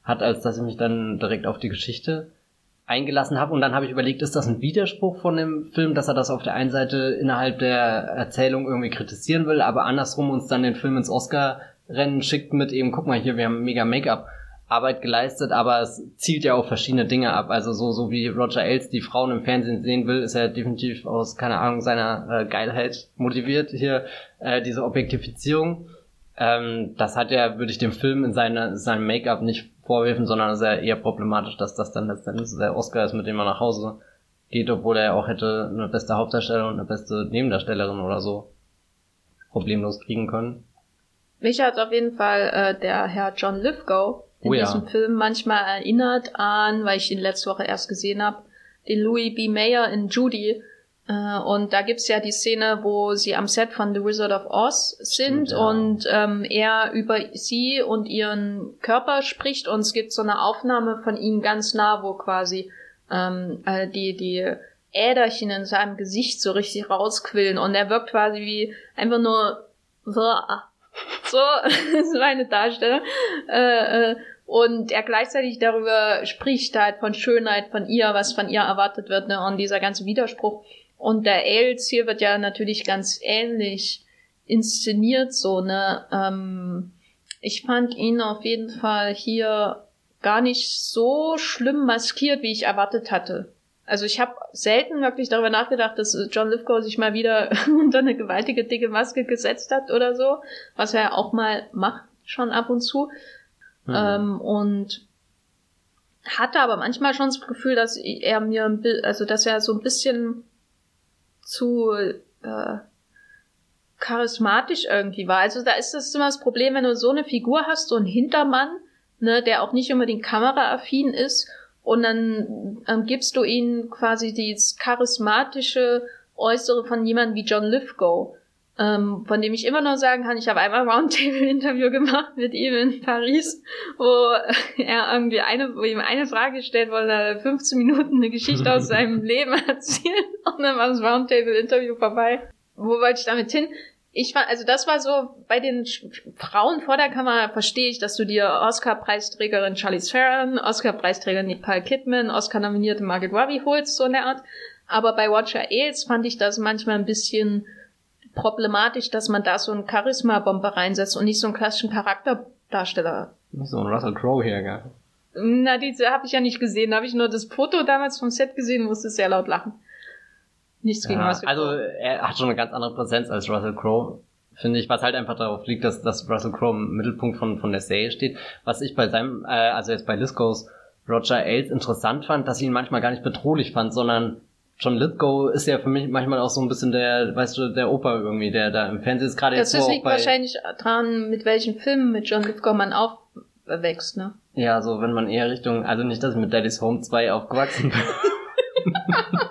hat, als dass ich mich dann direkt auf die Geschichte eingelassen habe. Und dann habe ich überlegt, ist das ein Widerspruch von dem Film, dass er das auf der einen Seite innerhalb der Erzählung irgendwie kritisieren will, aber andersrum uns dann den Film ins Oscar-Rennen schickt mit eben, guck mal hier, wir haben mega Make-up. Arbeit geleistet, aber es zielt ja auf verschiedene Dinge ab. Also so, so wie Roger Ailes die Frauen im Fernsehen sehen will, ist er definitiv aus, keine Ahnung, seiner äh, Geilheit motiviert, hier äh, diese Objektifizierung. Ähm, das hat er, würde ich dem Film in seine, seinem Make-up nicht vorwerfen, sondern es ist ja eher problematisch, dass das dann letztendlich der Oscar ist, mit dem er nach Hause geht, obwohl er auch hätte eine beste Hauptdarstellerin und eine beste Nebendarstellerin oder so problemlos kriegen können. Mich hat auf jeden Fall äh, der Herr John Lithgow in oh ja. diesem Film manchmal erinnert an, weil ich ihn letzte Woche erst gesehen habe, den Louis B. Mayer in Judy. Äh, und da gibt's ja die Szene, wo sie am Set von The Wizard of Oz sind Stimmt, ja. und ähm, er über sie und ihren Körper spricht und es gibt so eine Aufnahme von ihm ganz nah, wo quasi ähm, äh, die, die Äderchen in seinem Gesicht so richtig rausquillen und er wirkt quasi wie einfach nur so, *laughs* so *laughs* ist meine Darstellung. Äh, äh, und er gleichzeitig darüber spricht halt von Schönheit von ihr, was von ihr erwartet wird, ne? Und dieser ganze Widerspruch. Und der Els hier wird ja natürlich ganz ähnlich inszeniert, so, ne? Ähm, ich fand ihn auf jeden Fall hier gar nicht so schlimm maskiert, wie ich erwartet hatte. Also ich habe selten wirklich darüber nachgedacht, dass John Lithgow sich mal wieder *laughs* unter eine gewaltige dicke Maske gesetzt hat oder so, was er auch mal macht, schon ab und zu. Mhm. Ähm, und hatte aber manchmal schon das Gefühl, dass er mir, also dass er so ein bisschen zu äh, charismatisch irgendwie war. Also da ist das immer das Problem, wenn du so eine Figur hast, so einen Hintermann, ne, der auch nicht unbedingt kameraaffin ist, und dann ähm, gibst du ihnen quasi dieses charismatische Äußere von jemandem wie John Lithgow, ähm, von dem ich immer noch sagen kann, ich habe einmal Roundtable-Interview gemacht mit ihm in Paris, wo *laughs* er irgendwie eine, wo ihm eine Frage gestellt wurde, er 15 Minuten eine Geschichte aus *laughs* seinem Leben erzählt und dann war das Roundtable-Interview vorbei. Wo wollte ich damit hin? ich war, also das war so, bei den Frauen vor der Kamera verstehe ich, dass du dir Oscar-Preisträgerin Charlie Theron, Oscar-Preisträgerin Nicole Kidman, Oscar-nominierte Margaret Robbie holst, so in der Art. Aber bei Watcher Ailes fand ich das manchmal ein bisschen problematisch, dass man da so einen Charisma-Bomber reinsetzt und nicht so einen klassischen Charakterdarsteller. So ein Russell Crowe hier, gell? Na, diese habe ich ja nicht gesehen. Da habe ich nur das Foto damals vom Set gesehen und musste sehr laut lachen. Nichts gegen ja, Russell Also er hat schon eine ganz andere Präsenz als Russell Crowe, finde ich, was halt einfach darauf liegt, dass, dass Russell Crowe im Mittelpunkt von, von der Serie steht. Was ich bei seinem, äh, also jetzt bei Lisco's Roger Ailes interessant fand, dass ich ihn manchmal gar nicht bedrohlich fand, sondern John Lithgow ist ja für mich manchmal auch so ein bisschen der, weißt du, der Opa irgendwie, der da im Fernsehen ist gerade jetzt Das liegt wahrscheinlich dran, mit welchen Filmen mit John Lithgow man aufwächst, ne? Ja, so wenn man eher Richtung, also nicht, dass ich mit Daddy's Home 2 aufgewachsen bin. *laughs*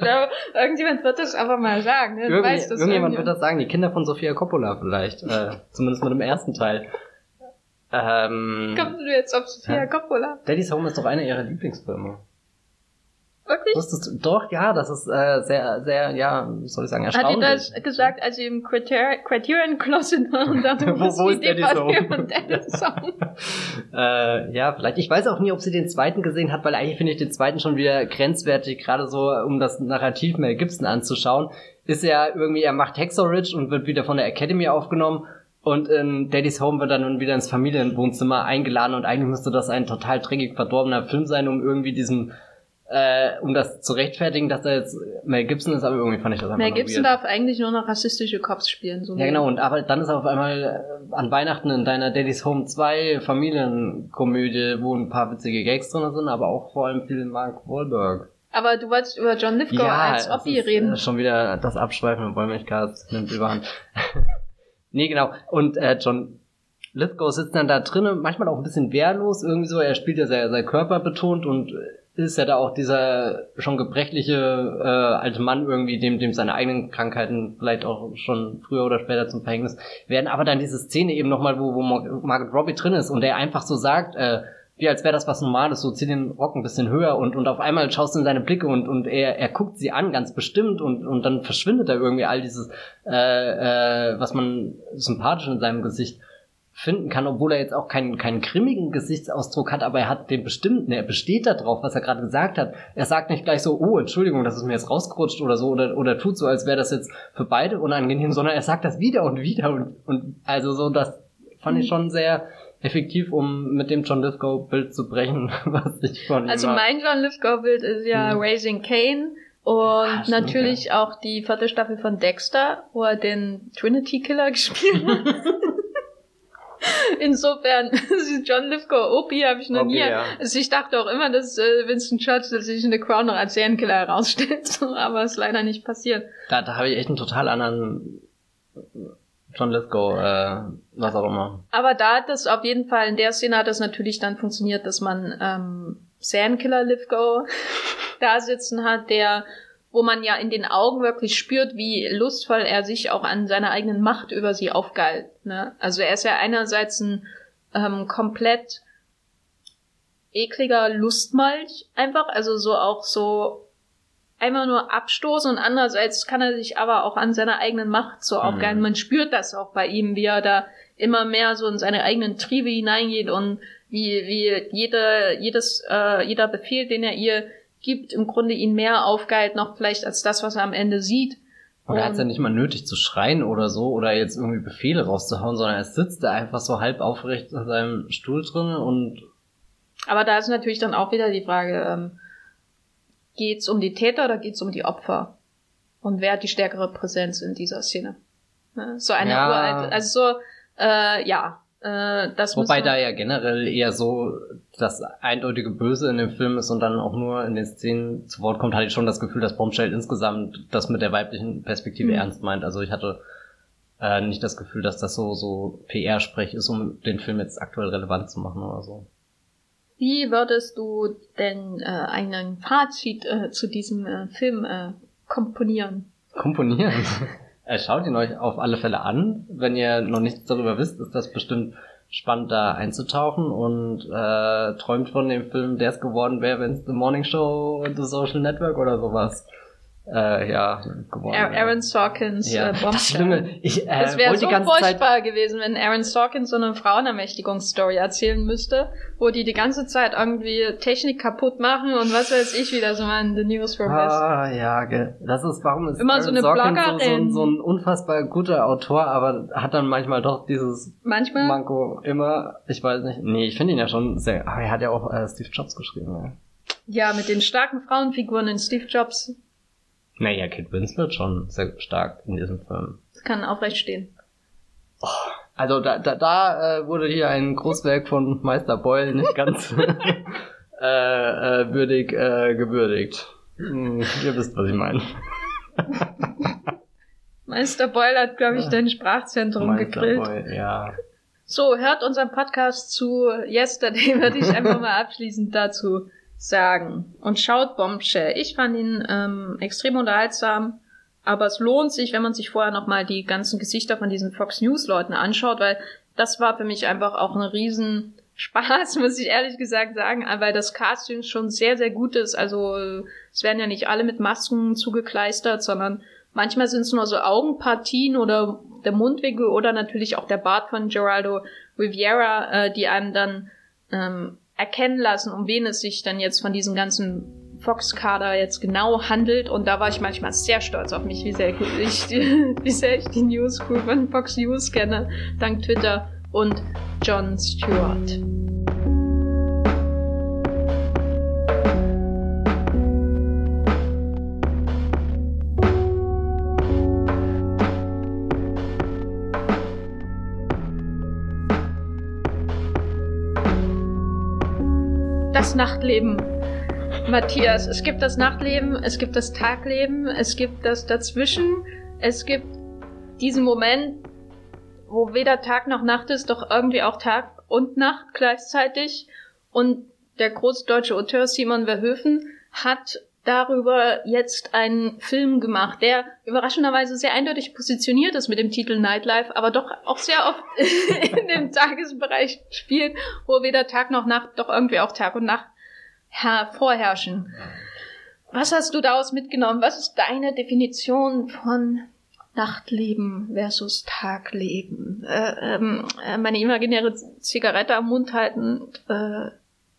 glaube, irgendjemand wird das einfach mal sagen. Ne? Irgend, weiß, irgendjemand wird das sagen, die Kinder von Sophia Coppola vielleicht. äh, zumindest mit dem ersten Teil. Ähm, Kommst du jetzt auf Sophia ja. Coppola? Daddy's Home ist doch einer ihrer Lieblingsfilme. Wirklich? Wusstest doch, ja, das ist äh, sehr, sehr, ja, soll ich sagen, erstaunlich. Hat die das gesagt, als sie im Criterion, Criterion Closet war *laughs* und dachte, wo, wo ist Daddy's Home? Daddy's Home? äh, ja, vielleicht. Ich weiß auch nie, ob sie den zweiten gesehen hat, weil eigentlich finde ich den zweiten schon wieder grenzwertig, gerade so, um das Narrativ Mel Gibson anzuschauen. Ist ja irgendwie, er macht Hexorich und wird wieder von der Academy aufgenommen und in Daddy's Home wird dann wieder ins Familienwohnzimmer eingeladen und eigentlich müsste das ein total dreckig verdorbener Film sein, um irgendwie diesem äh, um das zu rechtfertigen, dass er jetzt Mel Gibson ist, aber irgendwie fand ich das einfach Mel Gibson darf eigentlich nur noch rassistische Cops spielen. So ja, genau, und aber dann ist er auf einmal äh, an Weihnachten in deiner Daddy's Home 2 Familienkomödie, wo ein paar witzige Gags drin sind, aber auch vor allem viel Mark Wahlberg. Aber du wolltest über John Lithgow ja, als Oppi reden. Schon wieder das Abschweifen im Wollmilchcast nimmt überhand. *laughs* nee, genau. Und äh, John Lithgow sitzt dann da drinnen, manchmal auch ein bisschen wehrlos, irgendwie so. Er spielt ja sehr, sehr körperbetont und ist ja da auch dieser schon gebrechliche äh, alte Mann irgendwie, dem, dem seine eigenen Krankheiten vielleicht auch schon früher oder später zum Verhängnis werden. Aber dann diese Szene eben nochmal, wo, wo Margaret Robbie drin ist und der einfach so sagt, äh, wie als wäre das was Normales, so zieh den Rock ein bisschen höher und, und auf einmal schaust du in seine Blicke und, und er, er guckt sie an, ganz bestimmt und, und dann verschwindet da irgendwie all dieses, äh, äh, was man sympathisch in seinem Gesicht finden kann, obwohl er jetzt auch keinen, keinen grimmigen Gesichtsausdruck hat, aber er hat den bestimmten, er besteht da drauf, was er gerade gesagt hat. Er sagt nicht gleich so, oh, Entschuldigung, das ist mir jetzt rausgerutscht oder so, oder, oder tut so, als wäre das jetzt für beide unangenehm, sondern er sagt das wieder und wieder und, und also so, das fand ich schon sehr effektiv, um mit dem John Lithgow-Bild zu brechen, *laughs* was ich von Also mein John Lithgow-Bild ist ja hm. Raising Kane und natürlich ja. auch die vierte Staffel von Dexter, wo er den Trinity Killer *laughs* gespielt hat. *laughs* *laughs* Insofern, *laughs* John Lithgow, Opie habe ich noch okay, nie. Ja. Also ich dachte auch immer, dass äh, Winston Churchill sich in The Crown noch als Serienkiller *laughs* herausstellt, aber ist leider nicht passiert. Da, da habe ich echt einen total anderen John Lithgow, äh, was auch immer. Aber da hat das auf jeden Fall, in der Szene hat das natürlich dann funktioniert, dass man ähm, Serienkiller Lithgow da sitzen hat, der wo man ja in den Augen wirklich spürt, wie lustvoll er sich auch an seiner eigenen Macht über sie aufgalt. Ne? Also er ist ja einerseits ein ähm, komplett ekliger Lustmalch einfach, also so auch so einmal nur abstoßen und andererseits kann er sich aber auch an seiner eigenen Macht so aufgeilen. Mhm. Man spürt das auch bei ihm, wie er da immer mehr so in seine eigenen Triebe hineingeht und wie, wie jede, jedes, äh, jeder Befehl, den er ihr gibt, im Grunde ihn mehr aufgeilt noch vielleicht als das, was er am Ende sieht. Und er hat es ja nicht mal nötig zu schreien oder so oder jetzt irgendwie Befehle rauszuhauen, sondern er sitzt da einfach so halb aufrecht in seinem Stuhl drin und. Aber da ist natürlich dann auch wieder die Frage, ähm, geht's um die Täter oder geht's um die Opfer? Und wer hat die stärkere Präsenz in dieser Szene? Ne? So eine ja. uralte, also so, äh, ja, Äh, das Wobei da ja generell eher so das eindeutige Böse in dem Film ist und dann auch nur in den Szenen zu Wort kommt, hatte ich schon das Gefühl, dass Bombshell insgesamt das mit der weiblichen Perspektive Mhm. ernst meint. Also ich hatte äh, nicht das Gefühl, dass das so, so PR-Sprech ist, um den Film jetzt aktuell relevant zu machen oder so. Wie würdest du denn äh, einen Fazit äh, zu diesem äh, Film äh, komponieren? Komponieren. *laughs* äh, schaut ihn euch auf alle Fälle an. Wenn ihr noch nichts darüber wisst, ist das bestimmt spannend, da einzutauchen und äh, träumt von dem Film, der es geworden wäre, wenn es The Morning Show The Social Network oder sowas äh, ja geworden Aaron Sorkins Ja, äh, das. Schlimme, ich äh, Es wäre so ganze Zeit furchtbar gewesen, wenn Aaron Sorkins so eine Frauenermächtigungsstory erzählen müsste, wo die die ganze Zeit irgendwie Technik kaputt machen und was weiß ich wieder so mal in The News for Best. Ah, ja. Das ist, warum ist Immer so Aaron eine Sorkin so, so, so ein unfassbar guter Autor, aber hat dann manchmal doch dieses Manchmal, Manko immer, ich weiß nicht. Nee, ich finde ihn ja schon sehr, aber er hat ja auch äh, Steve Jobs geschrieben, ja. ja, mit den starken Frauenfiguren in Steve Jobs, Naja, Kate Winslet schon sehr stark in diesem Film. das kann aufrecht stehen. Also da, da, da äh, wurde hier ein Großwerk von Meister Boyle nicht ganz *laughs* äh, äh, würdig äh, gewürdigt. Hm, ihr wisst, was ich meine. Meister Boyle hat, glaube ich, dein Sprachzentrum Meister gegrillt. Boyle, ja. So, hört unseren Podcast zu Yesterday, *laughs* würde ich einfach mal abschließend dazu sagen. Und schaut Bombshell. Ich fand ihn ähm, extrem unterhaltsam, aber es lohnt sich, wenn man sich vorher nochmal die ganzen Gesichter von diesen Fox News Leuten anschaut, weil das war für mich einfach auch ein riesen Spaß, *laughs* muss ich ehrlich gesagt sagen, weil das Casting schon sehr, sehr gut ist. Also es werden ja nicht alle mit Masken zugekleistert, sondern manchmal sind es nur so Augenpartien oder der Mundwinkel oder natürlich auch der Bart von Geraldo Riviera, äh, die einem dann ähm, erkennen lassen, um wen es sich dann jetzt von diesem ganzen Fox-Kader jetzt genau handelt. Und da war ich manchmal sehr stolz auf mich, wie sehr ich die, *laughs* wie sehr ich die News von Fox News kenne, dank Twitter und Jon Stewart. Das Nachtleben. Matthias, es gibt das Nachtleben, es gibt das Tagleben, es gibt das dazwischen, es gibt diesen Moment, wo weder Tag noch Nacht ist, doch irgendwie auch Tag und Nacht gleichzeitig. Und der große deutsche Auteur Simon Verhoeven hat darüber jetzt einen Film gemacht, der überraschenderweise sehr eindeutig positioniert ist mit dem Titel Nightlife, aber doch auch sehr oft *laughs* in dem Tagesbereich spielt, wo weder Tag noch Nacht, doch irgendwie auch Tag und Nacht hervorherrschen. Was hast du daraus mitgenommen? Was ist deine Definition von Nachtleben versus Tagleben? Äh, ähm, äh, meine imaginäre Zigarette am Mund halten. Äh,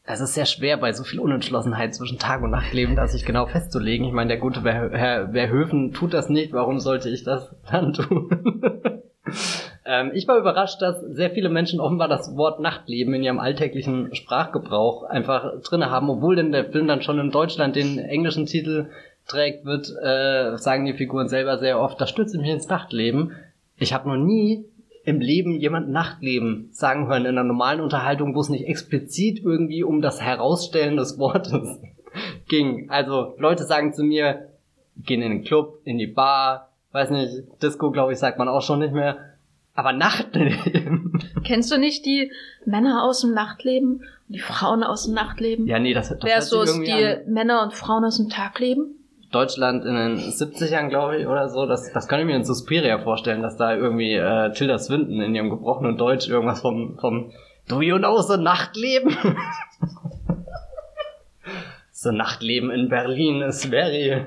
Es ist sehr schwer bei so viel Unentschlossenheit zwischen Tag und Nachtleben, das sich genau festzulegen. Ich meine, der gute Herr Verhöfen tut das nicht. Warum sollte ich das dann tun? *laughs* ähm, ich war überrascht, dass sehr viele Menschen offenbar das Wort Nachtleben in ihrem alltäglichen Sprachgebrauch einfach drinne haben, obwohl denn der Film dann schon in Deutschland den englischen Titel trägt, wird, äh, sagen die Figuren selber sehr oft, das stützt mich ins Nachtleben. Ich habe noch nie im Leben jemand Nachtleben sagen hören in einer normalen Unterhaltung, wo es nicht explizit irgendwie um das Herausstellen des Wortes *laughs* ging. Also Leute sagen zu mir, gehen in den Club, in die Bar, weiß nicht, Disco, glaube ich, sagt man auch schon nicht mehr. Aber Nachtleben. *laughs* kennst du nicht die Männer aus dem Nachtleben und die Frauen aus dem Nachtleben? Ja, nee, das, das Wer so die an. Männer und Frauen aus dem Tagleben? Deutschland in den 70ern, glaube ich, oder so. Das, das kann ich mir in Suspiria vorstellen, dass da irgendwie äh, Tilda Swinton in ihrem gebrochenen Deutsch irgendwas vom, vom Do you know the Nachtleben? *laughs* the Nachtleben in Berlin is very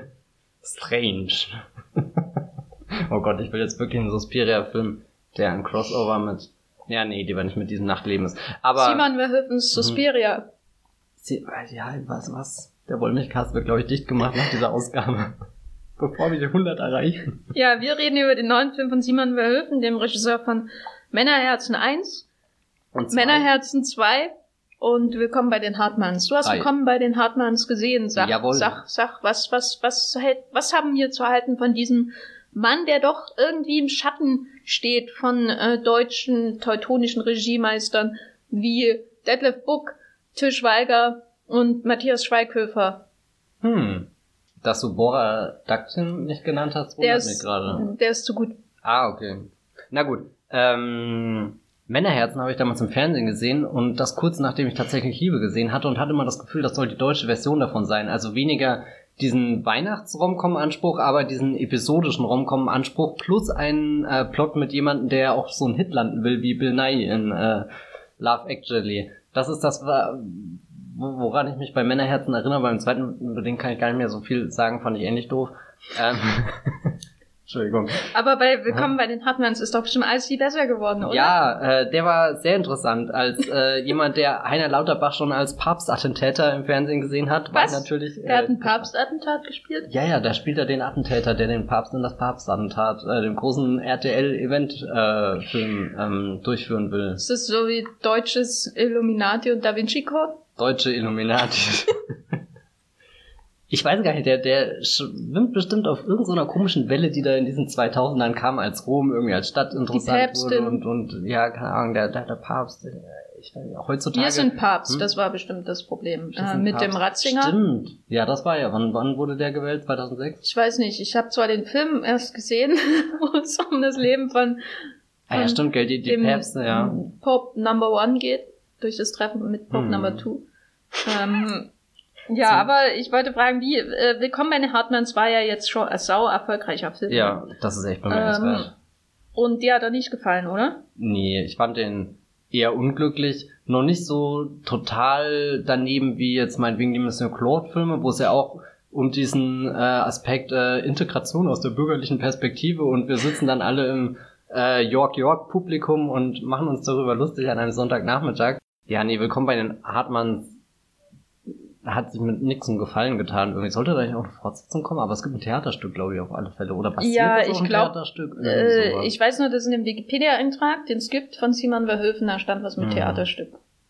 strange. *laughs* oh Gott, ich will jetzt wirklich einen Suspiria-Film, der ein Crossover mit... Ja, nee, die war nicht mit diesem Nachtleben ist. Aber... Simon Verhoevens Suspiria. Sie, ja, was, was? Der Wollmilchcast wird, glaube ich, dicht gemacht nach dieser Ausgabe. Bevor wir die 100 erreichen. Ja, wir reden über den neuen Film von Simon Verhoeven, dem Regisseur von Männerherzen 1, Und zwei. Männerherzen 2 und Willkommen bei den Hartmanns. Du hast Drei. Willkommen bei den Hartmanns gesehen. Sag, Jawohl. sag, sag, was, was, was, hält, was haben wir zu halten von diesem Mann, der doch irgendwie im Schatten steht von äh, deutschen teutonischen Regiemeistern wie Detlef Buck, Tischweiger und Matthias Schweighöfer. Hm. Dass du Bora Daktin nicht genannt hast, Der wundert mich ist, gerade. der ist zu gut. Ah, okay. Na gut. Ähm, Männerherzen habe ich damals im Fernsehen gesehen und das kurz nachdem ich tatsächlich Liebe gesehen hatte und hatte immer das Gefühl, das soll die deutsche Version davon sein. Also weniger diesen Weihnachts-Romcom-Anspruch, aber diesen episodischen Romcom-Anspruch plus einen äh, Plot mit jemandem, der auch so einen Hit landen will, wie Bill Nye in äh, Love Actually. Das ist das, woran ich mich bei Männerherzen erinnere. Beim zweiten, über den kann ich gar nicht mehr so viel sagen, fand ich ähnlich doof. Ähm, *laughs* Entschuldigung. Aber bei Willkommen bei den Hartmanns ist doch bestimmt alles viel besser geworden, oder? Ja, äh, der war sehr interessant. Als äh, *laughs* jemand, der Heiner Lauterbach schon als Papstattentäter im Fernsehen gesehen hat, war Was? ich natürlich. Der hat äh, ein Papstattentat gespielt? Ja, ja, da spielt er den Attentäter, der den Papst in das Papstattentat, äh, dem großen RTL-Event-Film ähm, durchführen will. Ist das so wie deutsches Illuminati und Da Vinci Code? Deutsche Illuminati. *laughs* Ich weiß gar nicht, der, der schwimmt bestimmt auf irgendeiner komischen Welle, die da in diesen 2000ern kam, als Rom irgendwie als Stadt interessant Päpstin. wurde und, und ja, keine Ahnung, der, der, der Papst, äh, ich weiß nicht, heutzutage. Wir sind Papst, Hm? das war bestimmt das Problem. Äh, mit dem Papst. Ratzinger. Stimmt. Ja, das war ja. Wann, wann wurde der gewählt? 2006? Ich weiß nicht, ich habe zwar den Film erst gesehen, *laughs* wo es um das Leben von Ah ja, stimmt, gell, die, die dem Päpste, ja. Pope Number One geht, durch das Treffen mit Pope Hm. Number Two. Ähm, ja, So. aber ich wollte fragen, wie, äh, Willkommen bei den Hartmanns war ja jetzt schon ein sau erfolgreicher Film. Ja, das ist echt bemerkenswert. Ähm, und dir hat er nicht gefallen, oder? Nee, ich fand den eher unglücklich. Noch nicht so total daneben wie jetzt meinetwegen die Mission Claude-Filme, wo es ja auch um diesen äh, Aspekt äh, Integration aus der bürgerlichen Perspektive und wir sitzen dann alle im äh, York-York-Publikum und machen uns darüber lustig an einem Sonntagnachmittag. Ja, nee, willkommen bei den Hartmanns hat sich mit nix einen Gefallen getan. Irgendwie sollte da nicht auch eine Fortsetzung kommen, aber es gibt ein Theaterstück, glaube ich, auf alle Fälle. Oder basiert Ja, das ich einem glaub, Theaterstück? Äh, ich weiß nur, dass in dem Wikipedia-Eintrag, den es gibt, von Simon Verhoeven, da stand was mit Mhm. Theaterstück.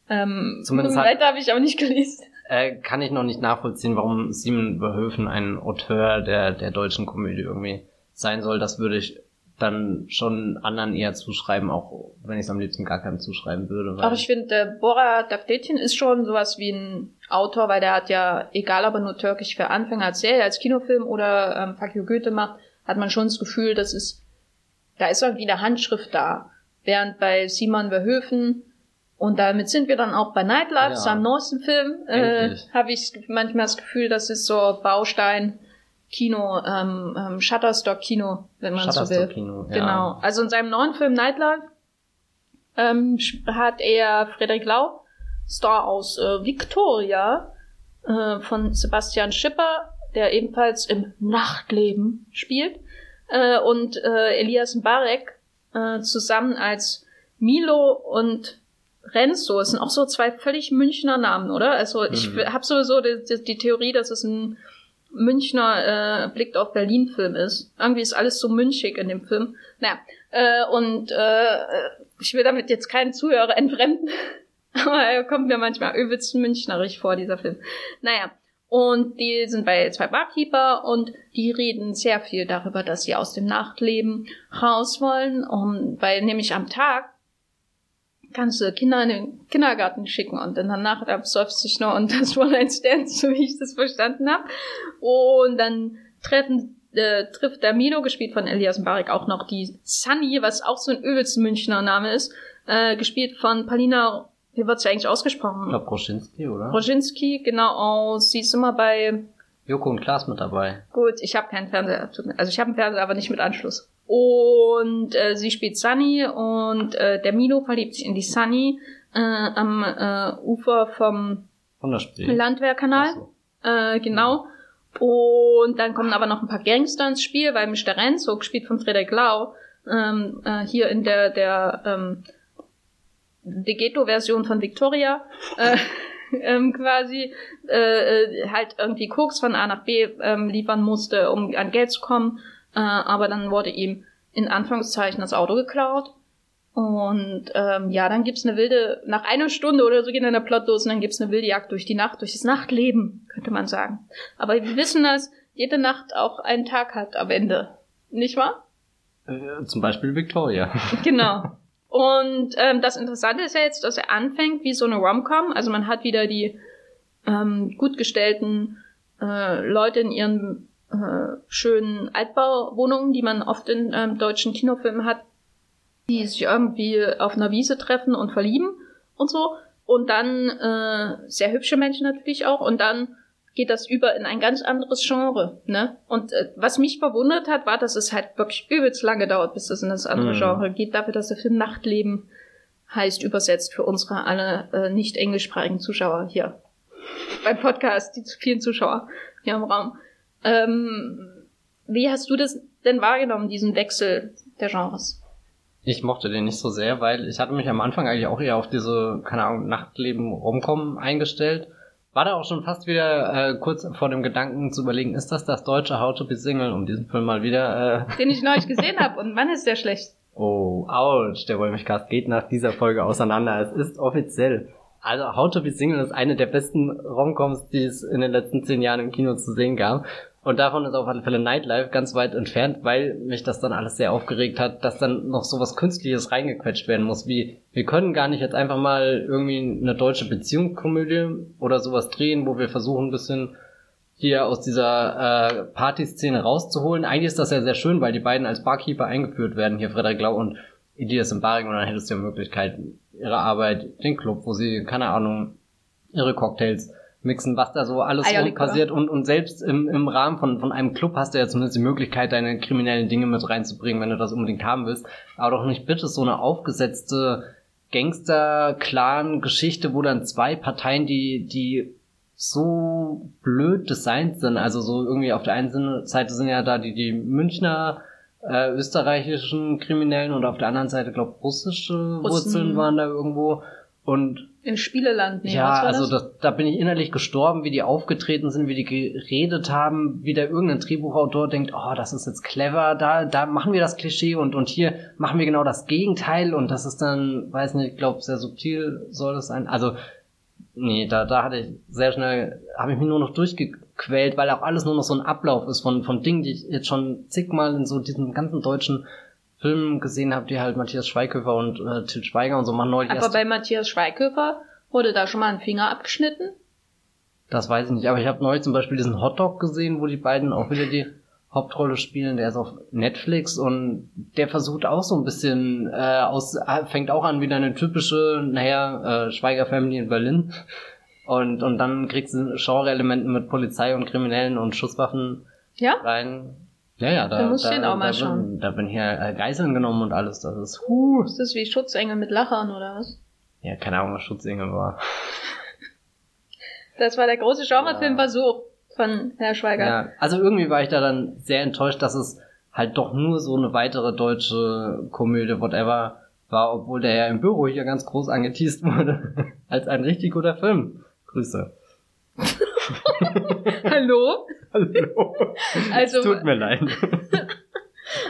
Ähm, Zumindest hat- weiter habe ich auch nicht gelesen. äh, kann ich noch nicht nachvollziehen, warum Simon Verhoeven ein Auteur der, der deutschen Komödie irgendwie sein soll. Das würde ich dann schon anderen eher zuschreiben, auch wenn ich es am liebsten gar keinem zuschreiben würde. Weil Aber ich finde, der Bora Davdetin ist schon sowas wie ein Autor, weil der hat ja, egal ob er nur Türkisch für Anfänger als Serie, als Kinofilm oder ähm, You Goethe macht, hat man schon das Gefühl, das ist, da ist irgendwie eine Handschrift da. Während bei Simon Verhoeven, und damit sind wir dann auch bei Nightlife, Ja. seinem neuesten Film, äh, habe ich manchmal das Gefühl, das ist so Baustein Kino, ähm, ähm, Shutterstock-Kino, wenn man so will. Shutterstock-Kino, ja. Genau. Also in seinem neuen Film Nightlife ähm, hat er Frederik Lau, Star aus äh, Victoria, äh, von Sebastian Schipper, der ebenfalls im Nachtleben spielt, äh, und äh, Elias Mbarek äh, zusammen als Milo und Renzo. Es sind auch so zwei völlig Münchner Namen, oder? Also ich Mhm. habe sowieso die, die, die Theorie, dass es ein Münchner äh, Blick auf Berlin Film ist. Irgendwie ist alles so münchig in dem Film. Naja, äh, und äh, ich will damit jetzt keinen Zuhörer entfremden, aber er kommt mir manchmal übelst münchnerisch vor, dieser Film. Naja, und die sind bei zwei Barkeeper und die reden sehr viel darüber, dass sie aus dem Nachtleben raus wollen, um, weil nämlich am Tag kannst du Kinder in den Kindergarten schicken und in der Nacht absäufst sich nur und das One-Night-Stand, *laughs* so wie ich das verstanden habe. Und dann treffen, äh, trifft der Milo, gespielt von Elias Mbarek, auch noch die Sunny, was auch so ein übelst Münchner Name ist, äh, gespielt von Palina, wie wird sie eigentlich ausgesprochen? Ich glaube Roschinski, oder? Roginski, genau, aus, sie ist immer bei, Joko und Klaas mit dabei. gut, ich habe keinen Fernseher, also ich habe einen Fernseher, aber nicht mit Anschluss. Und äh, sie spielt Sunny und äh, der Milo verliebt sich in die Sunny äh, am äh, Ufer vom. Landwehrkanal. So. Äh, genau. Und dann kommen aber noch ein paar Gangster ins Spiel, weil Mr. Renzo, gespielt von Frederik Lau, ähm, äh, hier in der, der, ähm, die Ghetto-Version von Victoria, äh, *laughs* ähm, quasi, äh, äh, halt irgendwie Koks von A nach B ähm, liefern musste, um an Geld zu kommen. Äh, aber dann wurde ihm in Anführungszeichen das Auto geklaut. Und ähm, ja, dann gibt's eine wilde, nach einer Stunde oder so gehen dann der Plot los und dann gibt's eine wilde Jagd durch die Nacht, durch das Nachtleben, könnte man sagen. Aber wir wissen, dass jede Nacht auch einen Tag hat am Ende. Nicht wahr? Äh, zum Beispiel Victoria. Genau. *laughs* Und ähm, das Interessante ist ja jetzt, dass er anfängt wie so eine Rom-Com. Also man hat wieder die ähm, gut gestellten äh, Leute in ihren äh, schönen Altbauwohnungen, die man oft in ähm, deutschen Kinofilmen hat, die sich irgendwie auf einer Wiese treffen und verlieben und so. Und dann äh, sehr hübsche Menschen natürlich auch. Und dann geht das über in ein ganz anderes Genre. Ne? Und äh, was mich verwundert hat, war, dass es halt wirklich übelst lange dauert, bis das in das andere mm. Genre geht. Dafür, dass der Film Nachtleben heißt, übersetzt für unsere alle äh, nicht englischsprachigen Zuschauer hier beim Podcast, die vielen Zuschauer hier im Raum. Ähm, wie hast du das denn wahrgenommen, diesen Wechsel der Genres? Ich mochte den nicht so sehr, weil ich hatte mich am Anfang eigentlich auch eher auf diese, keine Ahnung, Nachtleben Romcom eingestellt. War da auch schon fast wieder äh, kurz vor dem Gedanken zu überlegen, ist das das deutsche How to be Single, um diesen Film mal wieder... Äh Den ich neulich gesehen habe und wann ist der schlecht? Oh, ouch, der Wollmilchcast geht nach dieser Folge auseinander. Es ist offiziell. Also How to be Single ist eine der besten Romcoms, die es in den letzten zehn Jahren im Kino zu sehen gab. Und davon ist auf alle Fälle Nightlife ganz weit entfernt, weil mich das dann alles sehr aufgeregt hat, dass dann noch so was Künstliches reingequetscht werden muss, wie wir können gar nicht jetzt einfach mal irgendwie eine deutsche Beziehungskomödie oder sowas drehen, wo wir versuchen ein bisschen hier aus dieser äh, Partyszene rauszuholen. Eigentlich ist das ja sehr schön, weil die beiden als Barkeeper eingeführt werden, hier Frederik Lau und Elias im Baring, und dann hättest du ja Möglichkeit, ihre Arbeit, den Club, wo sie, keine Ahnung, ihre Cocktails mixen, was da so alles passiert und, und selbst im, im Rahmen von, von einem Club hast du ja zumindest die Möglichkeit, deine kriminellen Dinge mit reinzubringen, wenn du das unbedingt haben willst. Aber doch nicht bitte so eine aufgesetzte Gangster-Clan-Geschichte, wo dann zwei Parteien, die, die so blöd designt sind, also so irgendwie auf der einen Seite sind ja da die, die Münchner äh, österreichischen Kriminellen und auf der anderen Seite, glaube russische Russen. Wurzeln waren da irgendwo und im Spieleland, nee, Ja, also das, da bin ich innerlich gestorben, wie die aufgetreten sind, wie die geredet haben, wie da irgendein Drehbuchautor denkt, oh, das ist jetzt clever, da, da machen wir das Klischee und, und hier machen wir genau das Gegenteil und das ist dann, weiß nicht, ich glaube, sehr subtil soll das sein. Also, nee, da, da hatte ich sehr schnell, habe ich mich nur noch durchgequält, weil auch alles nur noch so ein Ablauf ist von, von Dingen, die ich jetzt schon zigmal in so diesem ganzen deutschen Filmen gesehen habe, die halt Matthias Schweighöfer und äh, Til Schweiger und so machen neulich Aber bei Matthias Schweighöfer wurde da schon mal ein Finger abgeschnitten? Das weiß ich nicht, aber ich habe neulich zum Beispiel diesen Hotdog gesehen, wo die beiden auch wieder die Hauptrolle spielen. Der ist auf Netflix und der versucht auch so ein bisschen äh, aus, äh, fängt auch an wie eine typische, naja, äh, Schweiger-Family in Berlin. Und, und dann kriegst du Genre-Elementen mit Polizei und Kriminellen und Schusswaffen ja? rein. Ja, ja, da, da, muss da, den auch mal da, schauen. Da bin hier äh, Geiseln genommen und alles. Das ist, huh. Ist das wie Schutzengel mit Lachern oder was? Ja, keine Ahnung, was Schutzengel war. Das war der große Genrefilmversuch von Herr Schweiger. Ja, also irgendwie war ich da dann sehr enttäuscht, dass es halt doch nur so eine weitere deutsche Komödie, whatever, war, obwohl der ja im Büro hier ganz groß angeteased *laughs* wurde. als ein richtig guter Film. Grüße. *laughs* *laughs* Hallo? Hallo. Also, es tut mir leid. *laughs*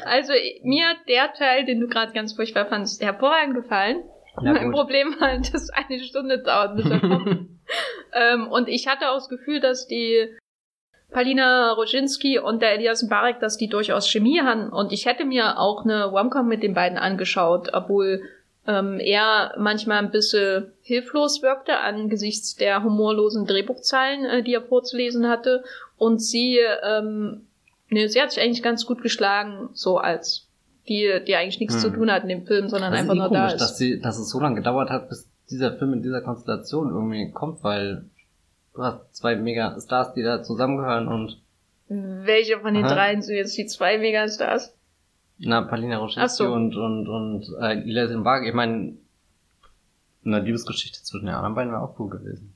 Also mir hat der Teil, den du gerade ganz furchtbar fandest, hervorragend gefallen. mein Problem war, *laughs* dass eine Stunde dauert, bis er kommt. ähm, und ich hatte auch das Gefühl, dass die Palina Roginski und der Elias Barek, dass die durchaus Chemie haben. Und ich hätte mir auch eine Romcom mit den beiden angeschaut, obwohl ähm, er manchmal ein bisschen hilflos wirkte angesichts der humorlosen Drehbuchzeilen, äh, die er vorzulesen hatte. Und sie, ähm, ne, sie hat sich eigentlich ganz gut geschlagen, so als die, die eigentlich nichts hm. zu tun hat in dem Film, sondern das einfach nur komisch, da ist. Dass, sie, dass es so lange gedauert hat, bis dieser Film in dieser Konstellation irgendwie kommt, weil du hast zwei Megastars, die da zusammengehören und welche von den Aha. dreien sind jetzt die zwei Megastars? Na, Palina Roschinski so. und, und, und äh, Elias Mbarek. Ich meine, eine Liebesgeschichte zwischen den anderen beiden wäre auch cool gewesen.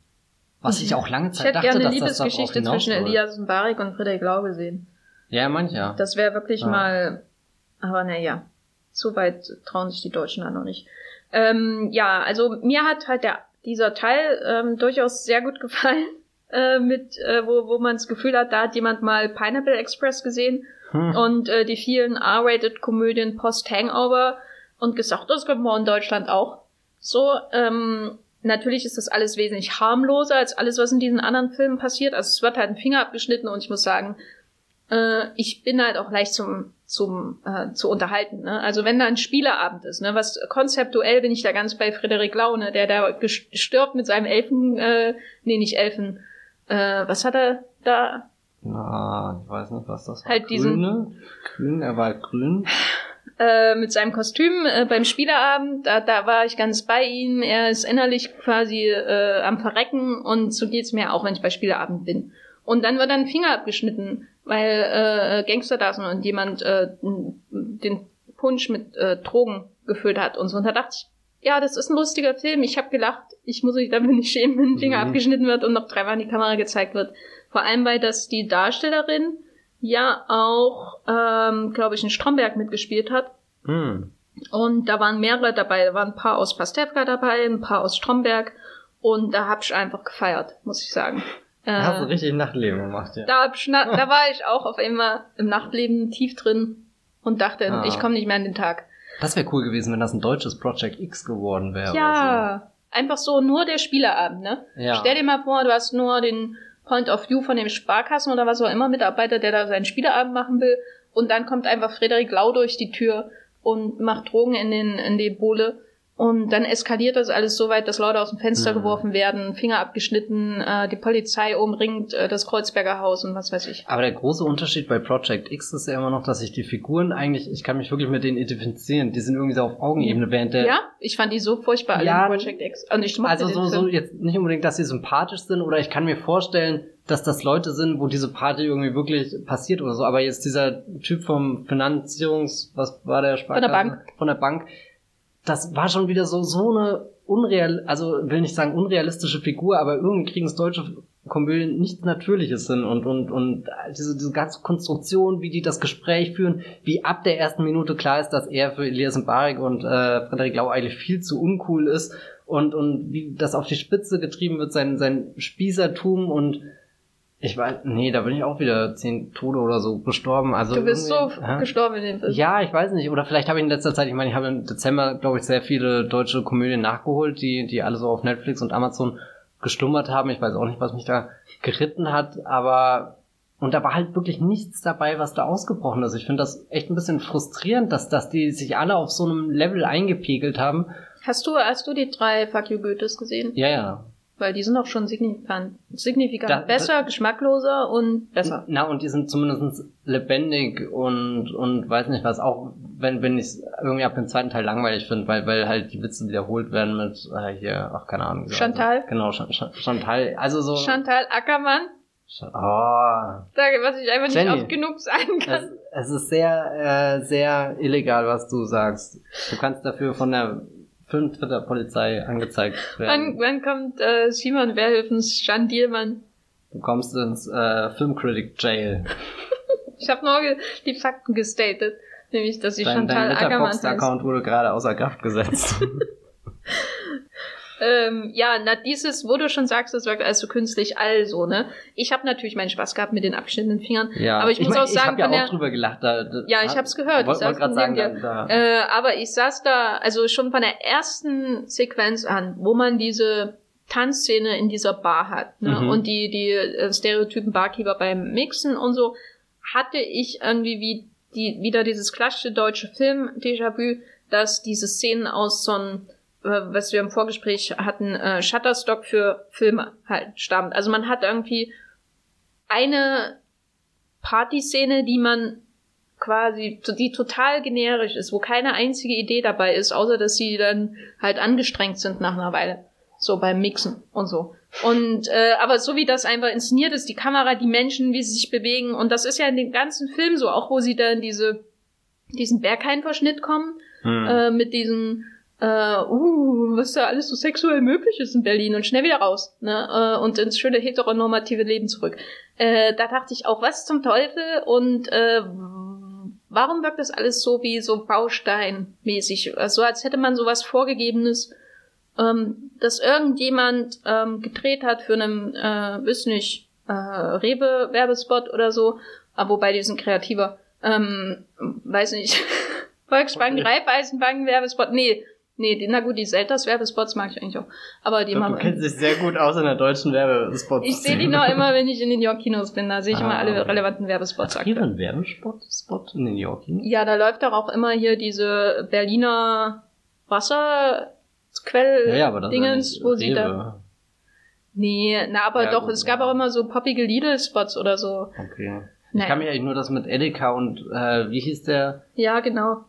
Was ich auch lange Zeit dachte, Ich hätte gerne eine Liebesgeschichte zwischen Elias Mbarek und Friedrich Lau gesehen. Ja, mancher. Das wäre wirklich ja. mal, aber naja, so weit trauen sich die Deutschen da noch nicht. Ähm, ja, also mir hat halt der, dieser Teil ähm, durchaus sehr gut *laughs* gefallen, äh, mit, äh, wo, wo man das Gefühl hat, da hat jemand mal Pineapple Express gesehen hm. und äh, die vielen R-Rated-Komödien Post-Hangover und gesagt, das können wir in Deutschland auch. So, ähm, natürlich ist das alles wesentlich harmloser als alles, was in diesen anderen Filmen passiert. Also es wird halt ein Finger abgeschnitten und ich muss sagen, äh, ich bin halt auch leicht zum zum äh, zu unterhalten. Ne? Also wenn da ein Spieleabend ist, ne, was konzeptuell bin ich da ganz bei Frederik Laune, der da gestirbt mit seinem Elfen, äh, nee nicht Elfen, äh, was hat er da? Na, ich weiß nicht, was das war. Halt Grüne? diesen grün, er war halt grün. Äh, mit seinem Kostüm äh, beim Spieleabend, da, da war ich ganz bei ihm. Er ist innerlich quasi äh, am Verrecken und so geht's mir auch, wenn ich bei Spieleabend bin. Und dann wird dann ein Finger abgeschnitten, weil äh, Gangster da sind und jemand äh, den Punsch mit äh, Drogen gefüllt hat und so. Und da dachte ich, ja, das ist ein lustiger Film. Ich habe gelacht. Ich muss mich dafür nicht schämen, wenn ein Finger mhm. abgeschnitten wird und noch dreimal in die Kamera gezeigt wird. Vor allem, weil das die Darstellerin ja auch, ähm, glaube ich, in Stromberg mitgespielt hat. Mhm. Und da waren mehrere dabei. Da waren ein paar aus Pastewka dabei, ein paar aus Stromberg. Und da hab ich einfach gefeiert, muss ich sagen. Äh, hast du richtig Nachtleben gemacht, ja. Da, da war ich auch auf einmal im Nachtleben tief drin und dachte, ah. ich komme nicht mehr an den Tag. Das wäre cool gewesen, wenn das ein deutsches Project X geworden wäre. Ja, so. einfach so nur der Spielerabend, ne? Ja. Stell dir mal vor, du hast nur den Point of View von dem Sparkassen oder was auch immer Mitarbeiter, der da seinen Spielerabend machen will. Und dann kommt einfach Frederik Lau durch die Tür und macht Drogen in den in die Bohle und dann eskaliert das alles so weit, dass Leute aus dem Fenster mhm. geworfen werden, Finger abgeschnitten, äh, die Polizei umringt äh, das Kreuzberger Haus und was weiß ich. Aber der große Unterschied bei Project X ist ja immer noch, dass ich die Figuren eigentlich, ich kann mich wirklich mit denen identifizieren. Die sind irgendwie so auf Augenebene, während der. Ja, ich fand die so furchtbar alle ja, in Project X. Und ich also so, so jetzt nicht unbedingt, dass sie sympathisch sind oder ich kann mir vorstellen, dass das Leute sind, wo diese Party irgendwie wirklich passiert oder so. Aber jetzt dieser Typ vom Finanzierungs, was war der Sparkasse? Von der Bank. Von der Bank das war schon wieder so, so eine unreal, also will nicht sagen unrealistische Figur, aber irgendwie kriegen es deutsche Komödien nichts Natürliches hin und, und, und diese, diese ganze Konstruktion, wie die das Gespräch führen, wie ab der ersten Minute klar ist, dass er für Elias Mbarek und äh, Frederik Lau eigentlich viel zu uncool ist und, und wie das auf die Spitze getrieben wird, sein, sein Spießertum und ich weiß, nee, da bin ich auch wieder zehn Tode oder so gestorben. Also du bist so ja? gestorben in dem Film. Ja, ich weiß nicht. Oder vielleicht habe ich in letzter Zeit, ich meine, ich habe im Dezember, glaube ich, sehr viele deutsche Komödien nachgeholt, die, die alle so auf Netflix und Amazon gestummert haben. Ich weiß auch nicht, was mich da geritten hat, aber und da war halt wirklich nichts dabei, was da ausgebrochen ist. Ich finde das echt ein bisschen frustrierend, dass, dass die sich alle auf so einem Level eingepegelt haben. Hast du, hast du die drei Fuck You Goethes gesehen? Ja, ja. Weil die sind auch schon signifikant, signifikant da, besser, geschmackloser und besser. Na, und die sind zumindest lebendig und, und weiß nicht was, auch wenn, wenn ich es irgendwie ab dem zweiten Teil langweilig finde, weil, weil halt die Witze wiederholt werden mit, äh, hier, ach, keine Ahnung. Chantal? Also, genau, Ch Ch Chantal, also so. Chantal Ackermann? Oh. Sage, was ich einfach Jenny, nicht oft genug sagen kann. Es, es ist sehr, äh, sehr illegal, was du sagst. Du kannst dafür von der Film Twitter Polizei angezeigt werden. Wann, wann kommt äh, Simon Werhöfens Jan Dielmann? Du kommst ins äh, Filmcritic Jail. *laughs* ich habe nur die Fakten gestatet, nämlich dass sie dein, Chantal dein Ackermann heißt. Account wurde gerade außer Kraft gesetzt. *laughs* *laughs* Ähm, ja, na dieses, wo du schon sagst, das wirkt alles so künstlich, also, ne? Ich habe natürlich meinen Spaß gehabt mit den abschnittenden Fingern, ja. aber ich, ich muss mein, auch sagen, ich habe ja auch drüber gelacht. Da, da, ja, ich hab's gehört. Wollte wollt gerade sagen, da, da. Äh, aber ich saß da, also schon von der ersten Sequenz an, wo man diese Tanzszene in dieser Bar hat ne? Mhm. und die die äh, Stereotypen Barkeeper beim Mixen und so hatte ich irgendwie wie die wieder dieses klassische deutsche Film Déjà-vu, dass diese Szenen aus so einem was wir im Vorgespräch hatten, äh, Shutterstock für Filme halt stammt. Also man hat irgendwie eine Partyszene, die man quasi, die total generisch ist, wo keine einzige Idee dabei ist, außer dass sie dann halt angestrengt sind nach einer Weile. So beim Mixen und so. Und äh, aber so wie das einfach inszeniert ist, die Kamera, die Menschen, wie sie sich bewegen, und das ist ja in dem ganzen Film so, auch wo sie dann diese diesen Berghain-Verschnitt kommen, hm. äh, mit diesen äh, uh, was da alles so sexuell möglich ist in Berlin und schnell wieder raus ne? äh, und ins schöne heteronormative Leben zurück. Äh, da dachte ich auch, was zum Teufel und äh, warum wirkt das alles so wie so Bausteinmäßig? Also als hätte man sowas Vorgegebenes, ähm, dass irgendjemand ähm, gedreht hat für einen, äh, weiß nicht, äh, Rewe-Werbespot oder so, aber wobei die sind kreativer, ähm, weiß nicht, *laughs* Volkswagen, Reifeisenbank, Werbespot, nee, Nee, die, na gut, die Selters-Werbespots mag ich eigentlich auch. Aber die machen. du kennst dich sehr gut aus in der deutschen Werbespot. Ich sehe die noch immer, wenn ich in den New York Kinos bin. Da sehe ich immer Ah, alle okay. relevanten Werbespots. Hat jeder einen Werbespot Spot in den New York Kinos? Ja, da läuft doch auch immer hier diese Berliner Wasserquell Ja, ja, aber das Dingens, ist wo sie da. Nee, na aber Ja, doch, gut, es gab auch immer so poppige Lidl-Spots oder so. Okay. Ich kann mich eigentlich nur das mit Edeka und äh, wie hieß der? Ja, genau.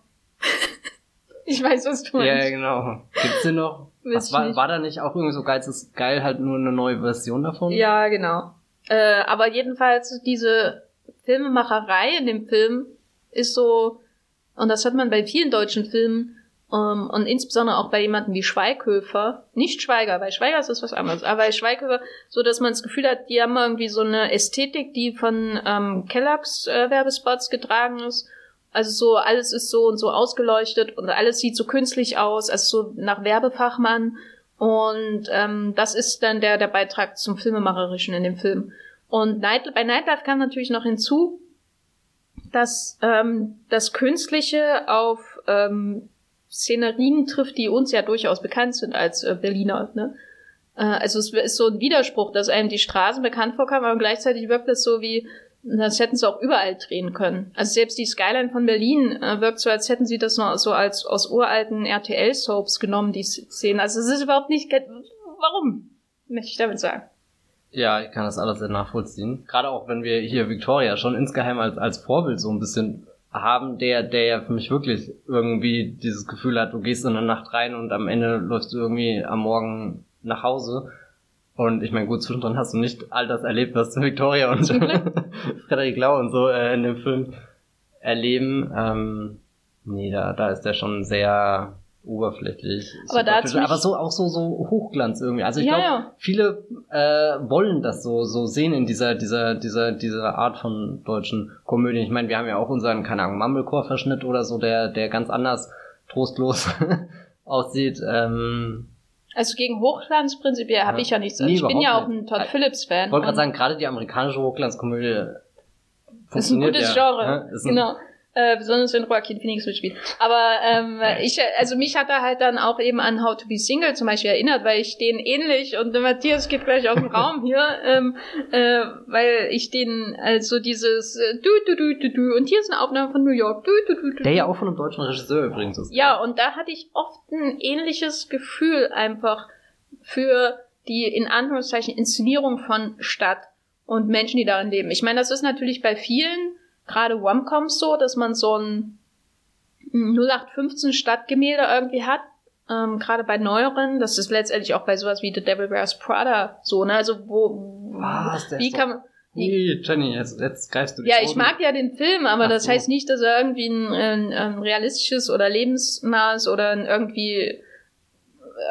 Ich weiß, was du Ja, meinst. genau. Gibt's den noch? *laughs* Was war, war da nicht auch irgendwie so geil, ist geil halt nur eine neue Version davon? Ja, genau. Äh, aber jedenfalls diese Filmemacherei in dem Film ist so, und das hat man bei vielen deutschen Filmen, ähm, und insbesondere auch bei jemandem wie Schweighöfer, nicht Schweiger, bei Schweiger ist das was anderes, aber bei Schweighöfer, so dass man das Gefühl hat, die haben irgendwie so eine Ästhetik, die von ähm, Kellogg's äh, Werbespots getragen ist. Also so, alles ist so und so ausgeleuchtet und alles sieht so künstlich aus, also so nach Werbefachmann. Und ähm, das ist dann der, der Beitrag zum Filmemacherischen in dem Film. Und Night, bei Nightlife kam natürlich noch hinzu, dass ähm, das Künstliche auf ähm, Szenerien trifft, die uns ja durchaus bekannt sind als äh, Berliner. Ne? Äh, also es ist so ein Widerspruch, dass einem die Straßen bekannt vorkamen, aber gleichzeitig wirkt es so wie, das hätten sie auch überall drehen können. Also selbst die Skyline von Berlin äh, wirkt so, als hätten sie das noch so als aus uralten RTL-Soaps genommen, die Szenen. Also es ist überhaupt nicht. Warum? Möchte ich damit sagen. Ja, ich kann das alles sehr nachvollziehen. Gerade auch wenn wir hier Victoria schon insgeheim als, als Vorbild so ein bisschen haben, der, der ja für mich wirklich irgendwie dieses Gefühl hat, du gehst in der Nacht rein und am Ende läufst du irgendwie am Morgen nach Hause. Und ich meine, gut, zwischendrin hast du nicht all das erlebt, was Victoria und. *laughs* Frederik Lau und so äh, in dem Film erleben. Ähm, nee, da, da ist der schon sehr oberflächlich. Aber da aber so auch so so Hochglanz irgendwie. Also ich Ja, glaube, ja. viele äh, wollen das so so sehen in dieser dieser dieser dieser Art von deutschen Komödien. Ich meine, wir haben ja auch unseren keine Ahnung Mumblecore Verschnitt oder so, der der ganz anders trostlos *laughs* aussieht. Ähm, Also gegen Hochglanz prinzipiell habe Ja. ich ja nichts. Nee, ich bin ja auch ein. Todd Phillips-Fan. ich wollte gerade sagen, gerade die amerikanische Hochglanzkomödie ist ein gutes ja, Genre. ne? Ist ein- Genau. Äh, besonders wenn Joaquin Phoenix mitspielt. Aber ähm, ich, also mich hat er halt dann auch eben an How to Be Single zum Beispiel erinnert, weil ich den ähnlich und der Matthias geht gleich aus dem *laughs* Raum hier, ähm, äh, weil ich den also dieses äh, du du du du du und hier ist eine Aufnahme von New York du du du du Der ja auch von einem deutschen Regisseur übrigens ist. Ja, und da hatte ich oft ein ähnliches Gefühl einfach für die in Anführungszeichen Inszenierung von Stadt und Menschen, die darin leben. Ich meine, das ist natürlich bei vielen, gerade Romcoms so, dass man so ein 0815 Stadtgemälde irgendwie hat. Ähm, gerade bei neueren, das ist letztendlich auch bei sowas wie The Devil Wears Prada so, ne? Also wo Was, der wie kann man Nee, Jenny, jetzt, jetzt greifst du ja, ich mag ja den Film, aber Ach das so. heißt nicht, dass er irgendwie ein, ein, ein realistisches oder lebensnahes oder ein irgendwie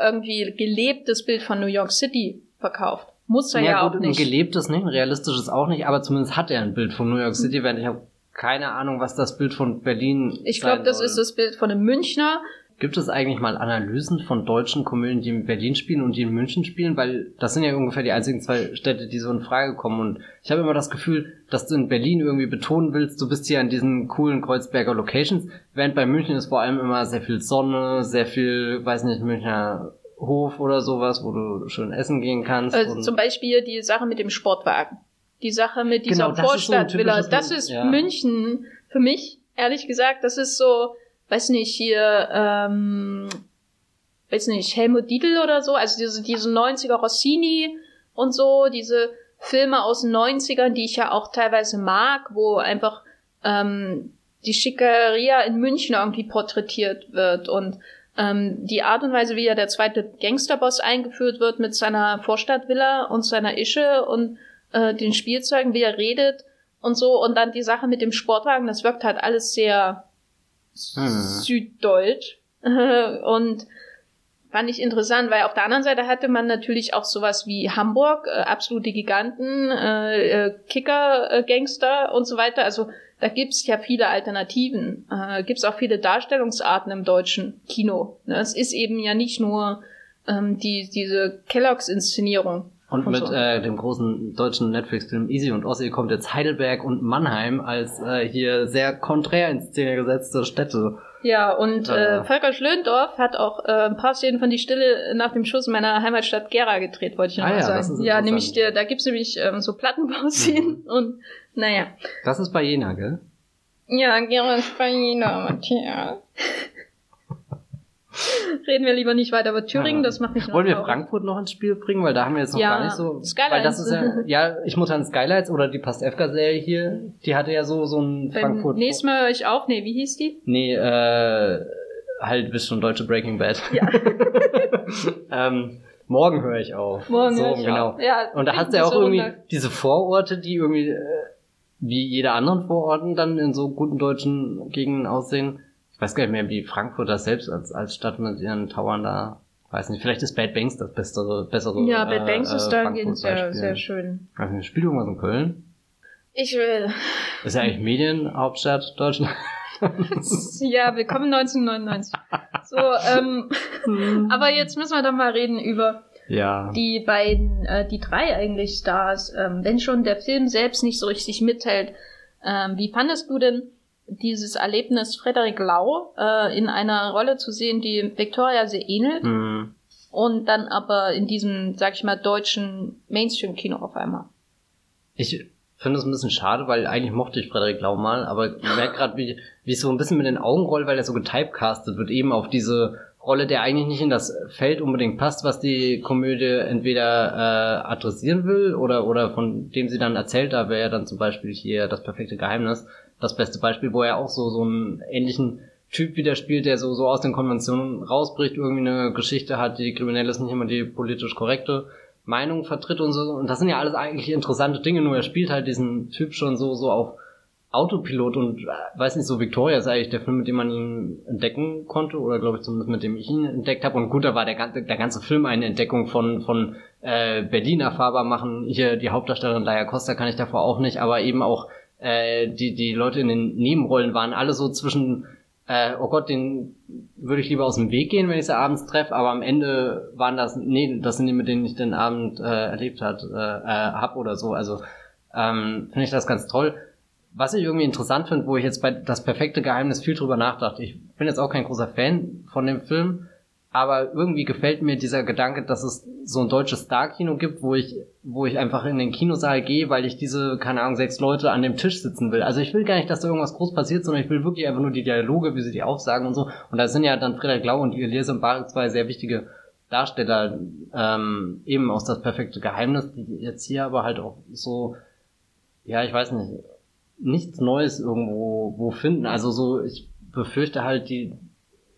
irgendwie gelebtes Bild von New York City verkauft. Muss er ja, ja, auch gut, nicht. ein gelebtes nicht, ein realistisches auch nicht, aber zumindest hat er ein Bild von New York City, während ich habe keine Ahnung, was das Bild von Berlin Ich glaube, das soll. ist das Bild von einem Münchner. Gibt es eigentlich mal Analysen von deutschen Komödien, die in Berlin spielen und die in München spielen? Weil das sind ja ungefähr die einzigen zwei Städte, die so in Frage kommen. Und ich habe immer das Gefühl, dass du in Berlin irgendwie betonen willst, du bist hier an diesen coolen Kreuzberger Locations, während bei München ist vor allem immer sehr viel Sonne, sehr viel, weiß nicht, Münchner Hof oder sowas, wo du schön essen gehen kannst. Und zum Beispiel die Sache mit dem Sportwagen. Die Sache mit dieser Genau, das ist so Vorstadtvilla. das ist ja. München für mich, ehrlich gesagt. Das ist so, weiß nicht, hier, ähm, weiß nicht, Helmut Dietl oder so. Also diese, diese 90er Rossini und so, diese Filme aus den 90ern, die ich ja auch teilweise mag, wo einfach ähm, die Schickeria in München irgendwie porträtiert wird und ähm, die Art und Weise, wie ja der zweite Gangsterboss eingeführt wird mit seiner Vorstadtvilla und seiner Ische und äh, den Spielzeugen, wie er redet und so und dann die Sache mit dem Sportwagen, das wirkt halt alles sehr Hm. süddeutsch *laughs* und fand ich interessant, weil auf der anderen Seite hatte man natürlich auch sowas wie Hamburg, äh, absolute Giganten, äh, äh, Kicker, äh, Gangster und so weiter. Also da gibt's ja viele Alternativen. Äh, gibt's auch viele Darstellungsarten im deutschen Kino. Ne? Es ist eben ja nicht nur ähm, die diese Kelloggs-Inszenierung. Und mit äh, dem großen deutschen Netflix-Film Easy und Ossi kommt jetzt Heidelberg und Mannheim als äh, hier sehr konträr in Szene gesetzte Städte Ja, und äh, Volker Schlöndorff hat auch äh, ein paar Szenen von Die Stille nach dem Schuss in meiner Heimatstadt Gera gedreht, wollte ich noch Ah mal ja, sagen. ja, nämlich, der, da gibt's nämlich ähm, so Plattenbauszenen und naja. Das ist bei Jena, gell? Ja, Gera ist bei Jena, Matthias. Reden wir lieber nicht weiter über Thüringen, das macht mich noch Wollen wir traurig. Frankfurt noch ins Spiel bringen, weil da haben wir jetzt noch Ja, gar nicht so. Skylights. Weil das ist ja, *laughs* ja, ich muss an Skylights oder die Pastewka-Serie hier, die hatte ja so, so ein Beim Frankfurt. nächsten Mal höre ich auf. Nee, wie hieß die? Nee, äh, halt bist schon deutsche Breaking Bad. *laughs* Ja. *laughs* ähm, morgen höre ich auf. Morgen so, höre ich genau. auf. Ja, Und da hast du ja auch irgendwie diese Vororte, die irgendwie äh, wie jede anderen Vororten dann in so guten deutschen Gegenden aussehen. Ich weiß gar nicht mehr, wie Frankfurt das selbst als, als Stadt mit ihren Towern da. Weiß nicht, vielleicht ist Bad Banks das bessere, bessere. Ja, Bad äh, Banks ist äh, dahingehend sehr, sehr schön. Nicht, spielt irgendwas in Köln? Ich will. Ist ja eigentlich Medienhauptstadt Deutschland. *laughs* Ja, willkommen 1999. So, ähm, *laughs* aber jetzt müssen wir doch mal reden über ja. die beiden, äh, die drei eigentlich Stars. Ähm, wenn schon der Film selbst nicht so richtig mitteilt, ähm, wie fandest du denn dieses Erlebnis, Frederik Lau äh, in einer Rolle zu sehen, die Victoria sehr ähnelt Hm. und dann aber in diesem, sag ich mal, deutschen Mainstream-Kino auf einmal? Ich finde es ein bisschen schade, weil eigentlich mochte ich Frederik Lau mal, aber ich merke gerade, wie, wie es so ein bisschen mit den Augen rollt, weil er so getypecastet wird, eben auf diese Rolle, der eigentlich nicht in das Feld unbedingt passt, was die Komödie entweder äh, adressieren will oder, oder von dem sie dann erzählt, da wäre ja dann zum Beispiel hier das perfekte Geheimnis das beste Beispiel, wo er auch so, so einen ähnlichen Typ wieder spielt, der so, so aus den Konventionen rausbricht, irgendwie eine Geschichte hat, die kriminell ist, nicht immer die politisch korrekte Meinung vertritt und so. Und das sind ja alles eigentlich interessante Dinge, nur er spielt halt diesen Typ schon so, so auf Autopilot und äh, weiß nicht, so Victoria ist eigentlich der Film, mit dem man ihn entdecken konnte, oder glaube ich zumindest mit dem ich ihn entdeckt habe. Und gut, da war der ganze, der ganze Film eine Entdeckung von, von äh, Berlin erfahrbar machen. Hier die Hauptdarstellerin Laia Costa kann ich davor auch nicht, aber eben auch äh, die, die Leute in den Nebenrollen waren alle so zwischen äh, oh Gott, den würde ich lieber aus dem Weg gehen, wenn ich sie abends treffe, aber am Ende waren das, nee, das sind die, mit denen ich den Abend äh, erlebt hat, äh, äh, hab oder so. Also ähm, finde ich das ganz toll. Was ich irgendwie interessant finde, wo ich jetzt bei Das perfekte Geheimnis viel drüber nachdachte, ich bin jetzt auch kein großer Fan von dem Film, aber irgendwie gefällt mir dieser Gedanke, dass es so ein deutsches Star-Kino gibt, wo ich, wo ich einfach in den Kinosaal gehe, weil ich diese, keine Ahnung, sechs Leute an dem Tisch sitzen will. Also ich will gar nicht, dass da irgendwas groß passiert, sondern ich will wirklich einfach nur die Dialoge, wie sie die aufsagen und so. Und da sind ja dann Frederik Lau und Elias Mbarek zwei sehr wichtige Darsteller, ähm, eben aus das perfekte Geheimnis, die jetzt hier aber halt auch so, ja, ich weiß nicht, nichts Neues irgendwo wo finden. Also so, ich befürchte halt die,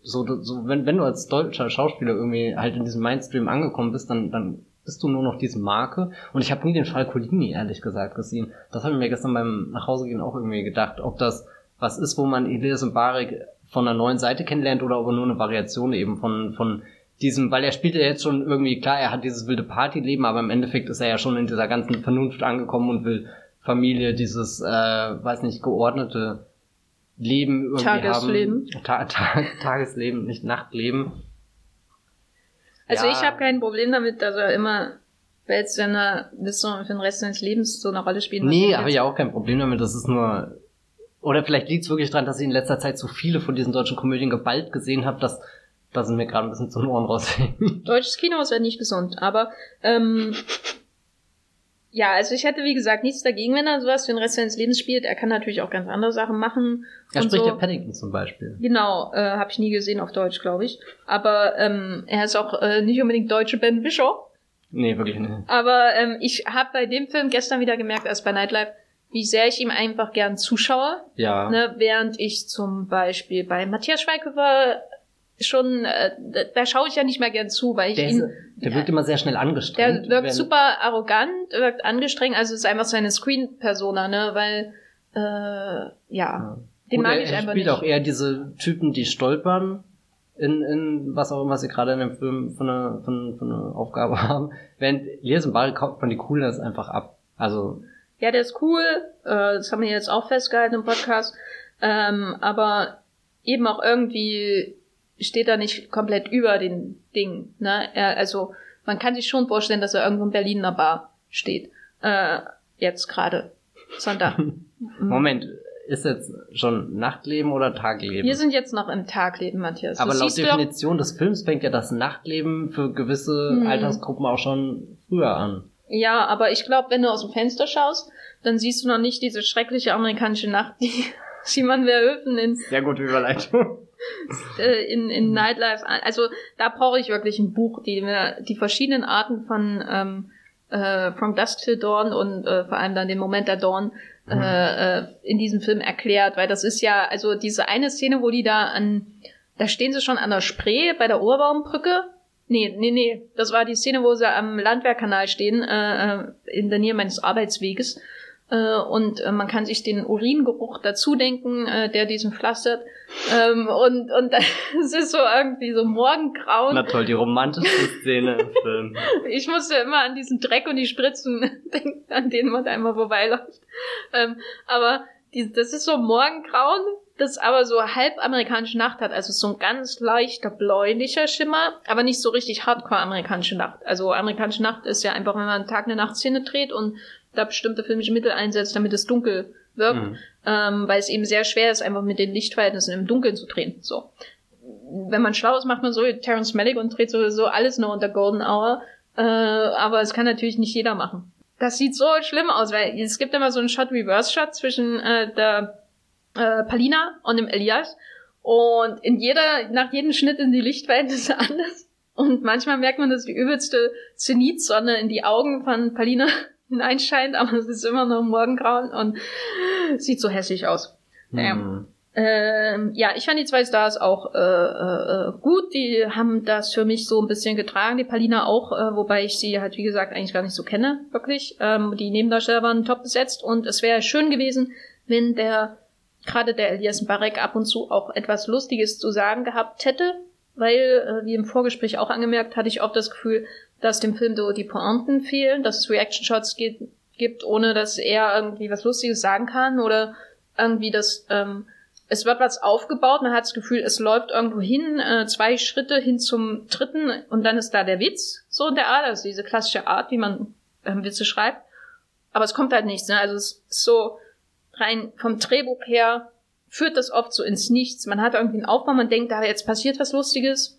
so, so wenn, wenn du als deutscher Schauspieler irgendwie halt in diesem Mainstream angekommen bist, dann, dann bist du nur noch diese Marke. Und ich habe nie den Fall Colini, ehrlich gesagt, gesehen. Das habe ich mir gestern beim Nachhausegehen auch irgendwie gedacht, ob das was ist, wo man Elias Mbarek von einer neuen Seite kennenlernt oder ob er nur eine Variation eben von, von diesem, weil er spielt ja jetzt schon irgendwie, klar, er hat dieses wilde Partyleben, aber im Endeffekt ist er ja schon in dieser ganzen Vernunft angekommen und will Familie, dieses, äh, weiß nicht, geordnete Leben irgendwie Tagesleben. haben. Ta Ta Tagesleben, nicht Nachtleben. Also Ja. ich habe kein Problem damit, dass er immer Weltsender bis so für den Rest seines Lebens so eine Rolle spielen Nee, ich habe ich auch kein Problem damit. Das ist nur. Oder vielleicht liegt es wirklich daran, dass ich in letzter Zeit so viele von diesen deutschen Komödien geballt gesehen habe, dass, dass es mir gerade ein bisschen zu den Ohren raushängt. Deutsches Kino ist ja nicht gesund, aber ähm, *laughs* ja, also ich hätte wie gesagt nichts dagegen, wenn er sowas für den Rest seines Lebens spielt. Er kann natürlich auch ganz andere Sachen machen. Er spricht so. ja Paddington zum Beispiel. Genau, äh, habe ich nie gesehen auf Deutsch, glaube ich. Aber ähm, er ist auch äh, nicht unbedingt deutsche Ben Bischoff. Nee, wirklich nicht. Aber ähm, ich habe bei dem Film gestern wieder gemerkt, als bei Nightlife, wie sehr ich ihm einfach gern zuschaue. Ja. Ne, während ich zum Beispiel bei Matthias Schweighöfer schon, äh, da, schaue ich ja nicht mehr gern zu, weil ich Der, ist, ihn, der wirkt immer sehr schnell angestrengt. der wirkt super arrogant, wirkt angestrengt, also ist einfach seine Screen-Persona, ne, weil, äh, ja, Ja. den Gut, mag er, ich er einfach spielt nicht. auch eher diese Typen, die stolpern in, in was auch immer sie gerade in dem Film von einer, von, von einer Aufgabe *laughs* haben. Während Elias Mbarek kauft man die Coolness einfach ab. Also, Ja, der ist cool, äh, das haben wir jetzt auch festgehalten im Podcast, ähm, aber eben auch irgendwie steht er nicht komplett über den Ding. Ne? Er, also man kann sich schon vorstellen, dass er irgendwo in Berlin in einer Bar steht. Äh, jetzt gerade. Sonntag. *laughs* Mhm. Moment, ist jetzt schon Nachtleben oder Tagleben? Wir sind jetzt noch im Tagleben, Matthias. Aber laut Definition des Films fängt ja das Nachtleben für gewisse hm. Altersgruppen auch schon früher an. Ja, aber ich glaube, wenn du aus dem Fenster schaust, dann siehst du noch nicht diese schreckliche amerikanische Nacht, die Simon Verhoeven in... Sehr gute Überleitung. *laughs* Äh, in, in Nightlife, also da brauche ich wirklich ein Buch, die mir die verschiedenen Arten von ähm, äh, From Dusk Till Dawn und äh, vor allem dann den Moment der Dawn mhm. äh, äh, in diesem Film erklärt, weil das ist ja, also diese eine Szene, wo die da an, da stehen sie schon an der Spree bei der Oberbaumbrücke. Nee, nee, nee, das war die Szene, wo sie am Landwehrkanal stehen, äh, äh in der Nähe meines Arbeitsweges. Äh, und äh, man kann sich den Uringeruch dazu denken, äh, der diesen pflastert. Ähm, und und *laughs* es ist so irgendwie so Morgengrauen. Na toll, die romantischste Szene im Film. *laughs* Ich musste immer an diesen Dreck und die Spritzen *laughs* denken, an denen man da immer vorbeiläuft. Ähm, aber die, das ist so Morgengrauen, das aber so halb amerikanische Nacht hat, also so ein ganz leichter bläulicher Schimmer, aber nicht so richtig hardcore amerikanische Nacht. Also amerikanische Nacht ist ja einfach, wenn man einen Tag eine Nachtszene dreht und da bestimmte filmische Mittel einsetzt, damit es dunkel wirkt, mhm. ähm, weil es eben sehr schwer ist, einfach mit den Lichtverhältnissen im Dunkeln zu drehen. So. Wenn man schlau ist, macht man so wie Terence Malick und dreht sowieso alles nur unter Golden Hour. Äh, aber es kann natürlich nicht jeder machen. Das sieht so schlimm aus, weil es gibt immer so einen Shot-Reverse-Shot zwischen äh, der äh, Palina und dem Elias. Und in jeder, nach jedem Schnitt sind die Lichtverhältnisse *laughs* anders. Und manchmal merkt man, dass die übelste Zenitsonne in die Augen von Palina hineinscheint, aber es ist immer noch Morgengrauen und sieht so hässlich aus. Naja. Hm. Ähm, ja, ich fand die zwei Stars auch äh, äh, gut. Die haben das für mich so ein bisschen getragen. Die Palina auch, äh, wobei ich sie halt, wie gesagt, eigentlich gar nicht so kenne, wirklich. Ähm, die Nebendarsteller waren top besetzt und es wäre schön gewesen, wenn der, gerade der Elias Barek ab und zu auch etwas Lustiges zu sagen gehabt hätte, weil, äh, wie im Vorgespräch auch angemerkt, hatte ich oft das Gefühl, dass dem Film so die Pointen fehlen, dass es Reaction-Shots gibt, ohne dass er irgendwie was Lustiges sagen kann oder irgendwie das, ähm, es wird was aufgebaut, man hat das Gefühl, es läuft irgendwo hin, äh, zwei Schritte hin zum dritten und dann ist da der Witz, so in der Art, also diese klassische Art, wie man ähm, Witze schreibt. Aber es kommt halt nichts, ne? Also es ist so rein vom Drehbuch her führt das oft so ins Nichts. Man hat irgendwie einen Aufbau, man denkt, da jetzt passiert was Lustiges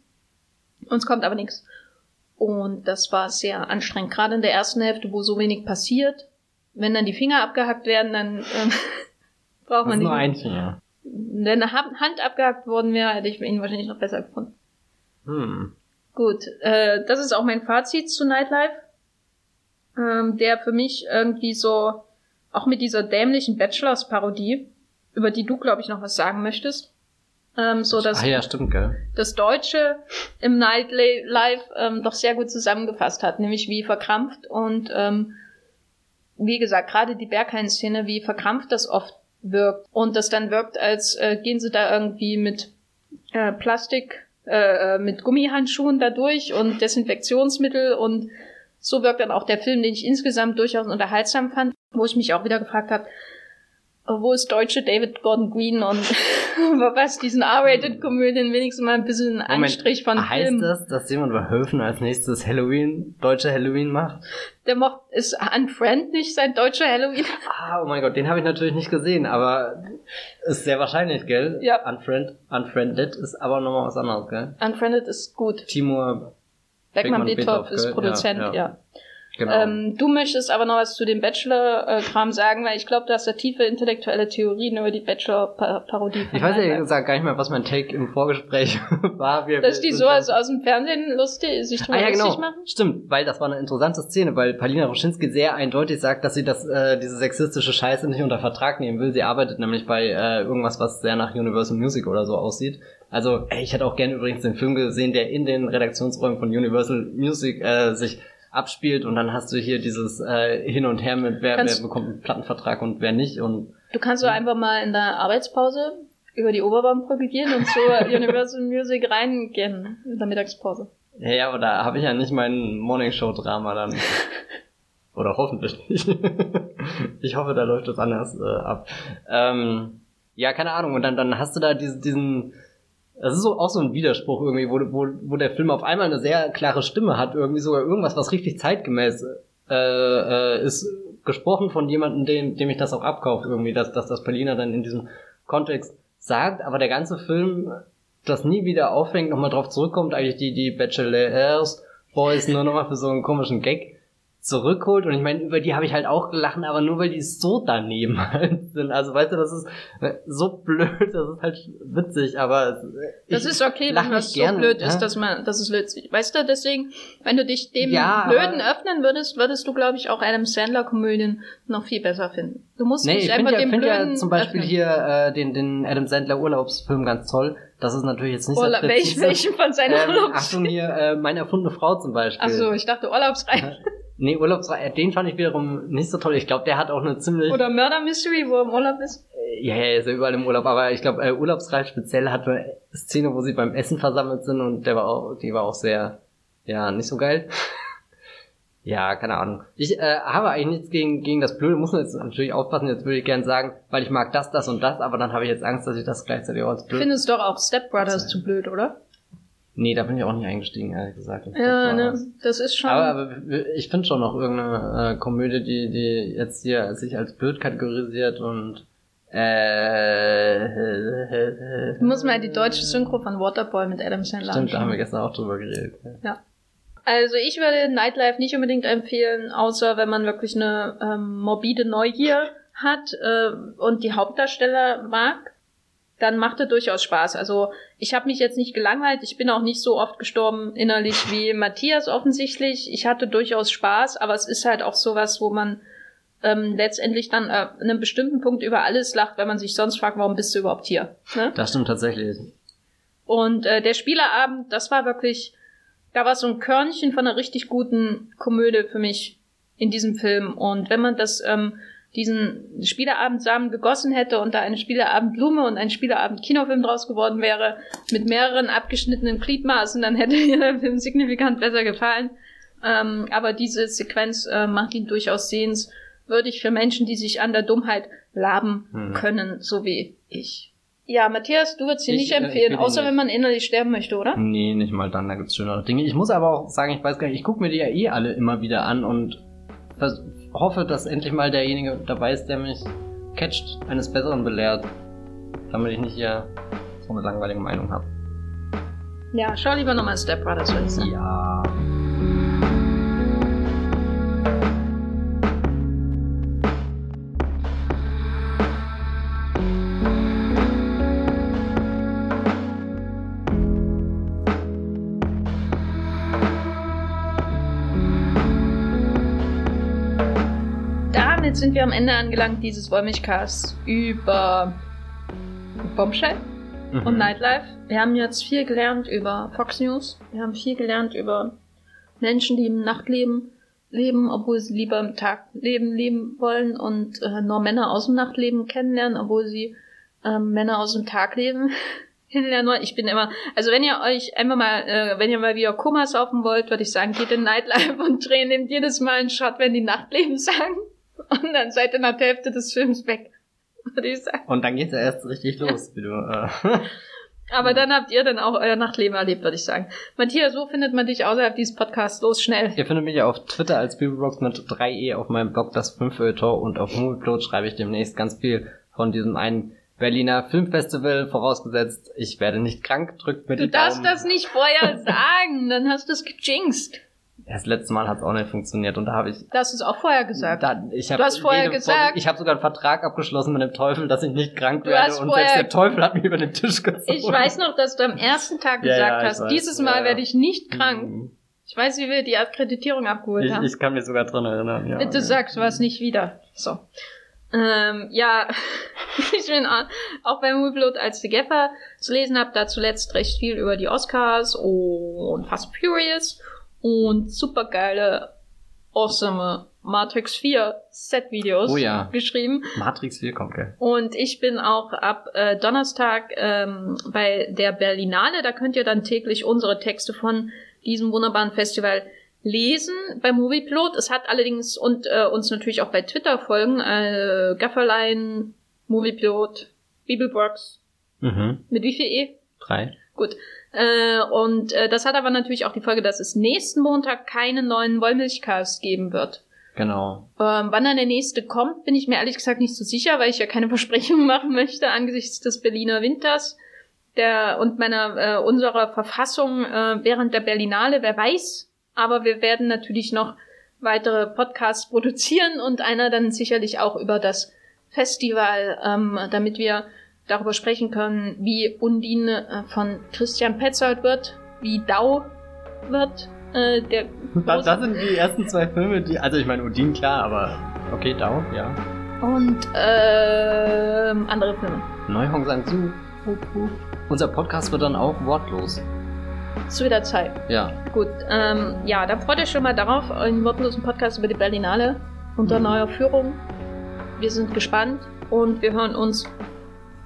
und es kommt aber nichts. Und das war sehr anstrengend, gerade in der ersten Hälfte, wo so wenig passiert. Wenn dann die Finger abgehackt werden, dann ähm, *laughs* braucht man nicht. Nur ein Finger. Wenn eine Hand abgehackt worden wäre, hätte ich ihn wahrscheinlich noch besser gefunden. Hm. Gut, äh, das ist auch mein Fazit zu Nightlife. Ähm, der für mich irgendwie so, auch mit dieser dämlichen Bachelors-Parodie, über die du, glaube ich, noch was sagen möchtest, ähm, so dass ah, ja, stimmt, gell? das Deutsche im Nightlife ähm, doch sehr gut zusammengefasst hat, nämlich wie verkrampft und ähm, wie gesagt, gerade die Berghain-Szene, wie verkrampft das oft wirkt und das dann wirkt, als äh, gehen sie da irgendwie mit äh, Plastik, äh, äh mit Gummihandschuhen da durch und Desinfektionsmittel und so wirkt dann auch der Film, den ich insgesamt durchaus unterhaltsam fand, wo ich mich auch wieder gefragt habe, wo ist deutsche David Gordon Green und *laughs* was diesen R-Rated-Komödien wenigstens mal ein bisschen Moment, Anstrich von heißt Film. Heißt das, dass Simon Verhoeven als nächstes Halloween, deutsche Halloween macht? Der macht, ist Unfriend nicht sein deutscher Halloween? *laughs* Ah, oh mein Gott, den habe ich natürlich nicht gesehen, aber ist sehr wahrscheinlich, gell? Ja. Unfriend, Unfriended ist aber nochmal was anderes, gell? Unfriended ist gut. Timur Beckmann, Beckmann ist Produzent, ja. ja. ja. Genau. Ähm, du möchtest aber noch was zu dem Bachelor-Kram sagen, weil ich glaube, du hast ja tiefe intellektuelle Theorien über die Bachelor-Parodie. Ich weiß ja gesagt gar nicht mehr, was mein Take im Vorgespräch *laughs* war. Wir, Dass die sowas aus dem Fernsehen lustig, sich drüber ah, ja, genau. lustig machen? Stimmt, weil das war eine interessante Szene, weil Palina Roschinski sehr eindeutig sagt, dass sie das, äh, diese sexistische Scheiße nicht unter Vertrag nehmen will. Sie arbeitet nämlich bei äh, irgendwas, was sehr nach Universal Music oder so aussieht. Also, ey, ich hätte auch gerne übrigens den Film gesehen, der in den Redaktionsräumen von Universal Music äh, sich abspielt und dann hast du hier dieses äh, Hin und Her mit wer, wer bekommt einen Plattenvertrag und wer nicht und Du kannst doch einfach mal in der Arbeitspause über die Oberbaumbrücke gehen und zur *laughs* Universal Music reingehen in der Mittagspause. Ja, ja, aber da habe ich ja nicht mein Morningshow-Drama dann. *laughs* Oder hoffentlich nicht. *laughs* ich hoffe, da läuft das anders äh, ab. Ähm, ja, keine Ahnung. Und dann, dann hast du da diesen, diesen das ist so, auch so ein Widerspruch irgendwie, wo, wo, wo der Film auf einmal eine sehr klare Stimme hat, irgendwie sogar irgendwas, was richtig zeitgemäß äh, äh, ist, gesprochen von jemandem, dem, dem ich das auch abkaufe irgendwie, dass, dass das Berliner dann in diesem Kontext sagt, aber der ganze Film das nie wieder aufhängt, nochmal drauf zurückkommt, eigentlich die, die Bachelors Boys nur nochmal für so einen komischen Gag zurückholt. Und ich meine, über die habe ich halt auch gelacht, aber nur weil die so daneben *laughs* halt sind. Also weißt du, das ist so blöd, das ist halt witzig, aber das ist okay, wenn das so gern, blöd ja? ist, dass man, das ist witzig. Weißt du, deswegen, wenn du dich dem ja, Blöden öffnen würdest, würdest du, glaube ich, auch Adam Sandler Komödien noch viel besser finden. Du musst nee, nicht einfach ja, dem Blöden ja zum Beispiel öffnen. hier äh, den, den Adam Sandler Urlaubsfilm ganz toll. Das ist natürlich jetzt nicht Urla so welch, Welchen von seinen ähm, Urlaubs? Achtung hier, äh, meine erfundene Frau zum Beispiel. Ach so, ich dachte Urlaubsreise. Nee, Urlaubsreihe, den fand ich wiederum nicht so toll. Ich glaube, der hat auch eine ziemlich... Oder Murder Mystery, wo er im Urlaub ist? Äh, ja, er ist ja überall im Urlaub, aber ich glaube, äh, Urlaubsreif speziell hat eine Szene, wo sie beim Essen versammelt sind und der war auch, die war auch sehr, ja, nicht so geil. *laughs* ja, keine Ahnung. Ich äh, habe eigentlich nichts gegen, gegen das Blöde, muss man jetzt natürlich aufpassen, jetzt würde ich gerne sagen, weil ich mag das, das und das, aber dann habe ich jetzt Angst, dass ich das gleichzeitig auch als blöd... Findest doch auch Step Brothers zu blöd, oder? Nee, da bin ich auch nicht eingestiegen, ehrlich gesagt. Ja, ne, das ist schon. Aber, aber ich finde schon noch irgendeine äh, Komödie, die, die jetzt hier sich als blöd kategorisiert und äh, Du musst mal die deutsche Synchro von Waterboy mit Adam Sandler Stimmt, anschauen. da haben wir gestern auch drüber geredet. Ja. Also ich würde Nightlife nicht unbedingt empfehlen, außer wenn man wirklich eine ähm, morbide Neugier hat äh, und die Hauptdarsteller mag dann macht er durchaus Spaß. Also ich habe mich jetzt nicht gelangweilt, ich bin auch nicht so oft gestorben innerlich wie Matthias offensichtlich. Ich hatte durchaus Spaß, aber es ist halt auch sowas, wo man ähm, letztendlich dann äh, an einem bestimmten Punkt über alles lacht, wenn man sich sonst fragt, warum bist du überhaupt hier? Ne? Das stimmt tatsächlich. Und äh, der Spielerabend, das war wirklich, da war so ein Körnchen von einer richtig guten Komödie für mich in diesem Film. Und wenn man das ähm, diesen Spieleabendsamen gegossen hätte und da eine Spieleabendblume und ein Spieleabend-Kinofilm draus geworden wäre, mit mehreren abgeschnittenen Gliedmaßen, dann hätte *laughs* mir der Film signifikant besser gefallen. Ähm, aber diese Sequenz äh, macht ihn durchaus sehenswürdig für Menschen, die sich an der Dummheit laben hm. können, so wie ich. Ja, Matthias, du würdest sie nicht äh, empfehlen, außer nicht. wenn man innerlich sterben möchte, oder? Nee, nicht mal dann, da gibt's schönere Dinge. Ich muss aber auch sagen, ich weiß gar nicht, ich gucke mir die ja eh alle immer wieder an und hoffe, dass endlich mal derjenige dabei ist, der mich catcht, eines Besseren belehrt. Damit ich nicht hier so eine langweilige Meinung habe. Ja, schau lieber nochmal Step Brothers, würde ich sagen. Ja. Sind wir am Ende angelangt dieses Wollmilchcasts über Bombshell mhm. und Nightlife. Wir haben jetzt viel gelernt über Fox News. Wir haben viel gelernt über Menschen, die im Nachtleben leben, obwohl sie lieber im Tagleben leben wollen und äh, nur Männer aus dem Nachtleben kennenlernen, obwohl sie äh, Männer aus dem Tagleben *laughs* kennenlernen wollen. Ich bin immer, also wenn ihr euch einfach mal, äh, wenn ihr mal wieder Kummer saufen wollt, würde ich sagen, geht in Nightlife *laughs* und drehen, nehmt jedes Mal einen Shot, wenn die Nachtleben *laughs* sagen. Und dann seid ihr nach der Hälfte des Films weg, würde ich sagen. Und dann geht's ja erst richtig los, wie du. Äh. *laughs* Aber dann habt ihr dann auch euer Nachtleben erlebt, würde ich sagen. Matthias, wo findet man dich außerhalb dieses Podcasts? Los, schnell. Ihr findet mich ja auf Twitter als Bibelbox mit 3e auf meinem Blog das 5 Tor und auf Movieplot schreibe ich demnächst ganz viel von diesem einen Berliner Filmfestival, vorausgesetzt, ich werde nicht krank, drückt mir Du darfst das nicht vorher *laughs* sagen, dann hast du es gejinxt. Das letzte Mal hat es auch nicht funktioniert und da habe ich. Das ist auch vorher gesagt. Da, ich hab du hast vorher gesagt. Ich habe sogar einen Vertrag abgeschlossen mit dem Teufel, dass ich nicht krank werde und selbst der Teufel hat mich über den Tisch gezogen. Ich weiß noch, dass du am ersten Tag gesagt ja, ja, hast, weiß, dieses Mal ja, werde ich nicht krank. Mhm. Ich weiß, wie wir die Akkreditierung abgeholt ich, haben. Ich kann mich sogar dran erinnern. Ja, Bitte sagst was nicht wieder. So. Ähm, ja, *laughs* ich bin auch bei Movieblood als The Gaffer zu lesen habe, da zuletzt recht viel über die Oscars und Fast Furious und supergeile, awesome Matrix 4 Set-Videos oh ja. geschrieben. Matrix 4 kommt, gell? Und ich bin auch ab äh, Donnerstag ähm, bei der Berlinale. Da könnt ihr dann täglich unsere Texte von diesem wunderbaren Festival lesen bei Movieplot. Es hat allerdings und äh, uns natürlich auch bei Twitter folgen. Äh, Gafferlein, Movieplot, Bibelbox. Mhm. Mit wie viel E? Drei. Gut. Äh, und äh, das hat aber natürlich auch die Folge, dass es nächsten Montag keinen neuen Wollmilchcast geben wird. Genau. Ähm, wann dann der nächste kommt, bin ich mir ehrlich gesagt nicht so sicher, weil ich ja keine *laughs* Versprechungen machen möchte angesichts des Berliner Winters der und meiner äh, unserer Verfassung äh, während der Berlinale. Wer weiß, aber wir werden natürlich noch weitere Podcasts produzieren und einer dann sicherlich auch über das Festival, ähm, damit wir darüber sprechen können, wie Undine äh, von Christian Petzold wird, wie Dau wird. Äh, der *laughs* das, das sind die ersten zwei Filme, die. Also ich meine Undine klar, aber okay, Dau, ja. Und äh, andere Filme. Neuhong Sang-Su. Unser Podcast wird dann auch wortlos. Zu der Zeit. Ja. Gut, ähm, ja, dann freut euch schon mal darauf, einen wortlosen Podcast über die Berlinale unter mhm. neuer Führung. Wir sind gespannt und wir hören uns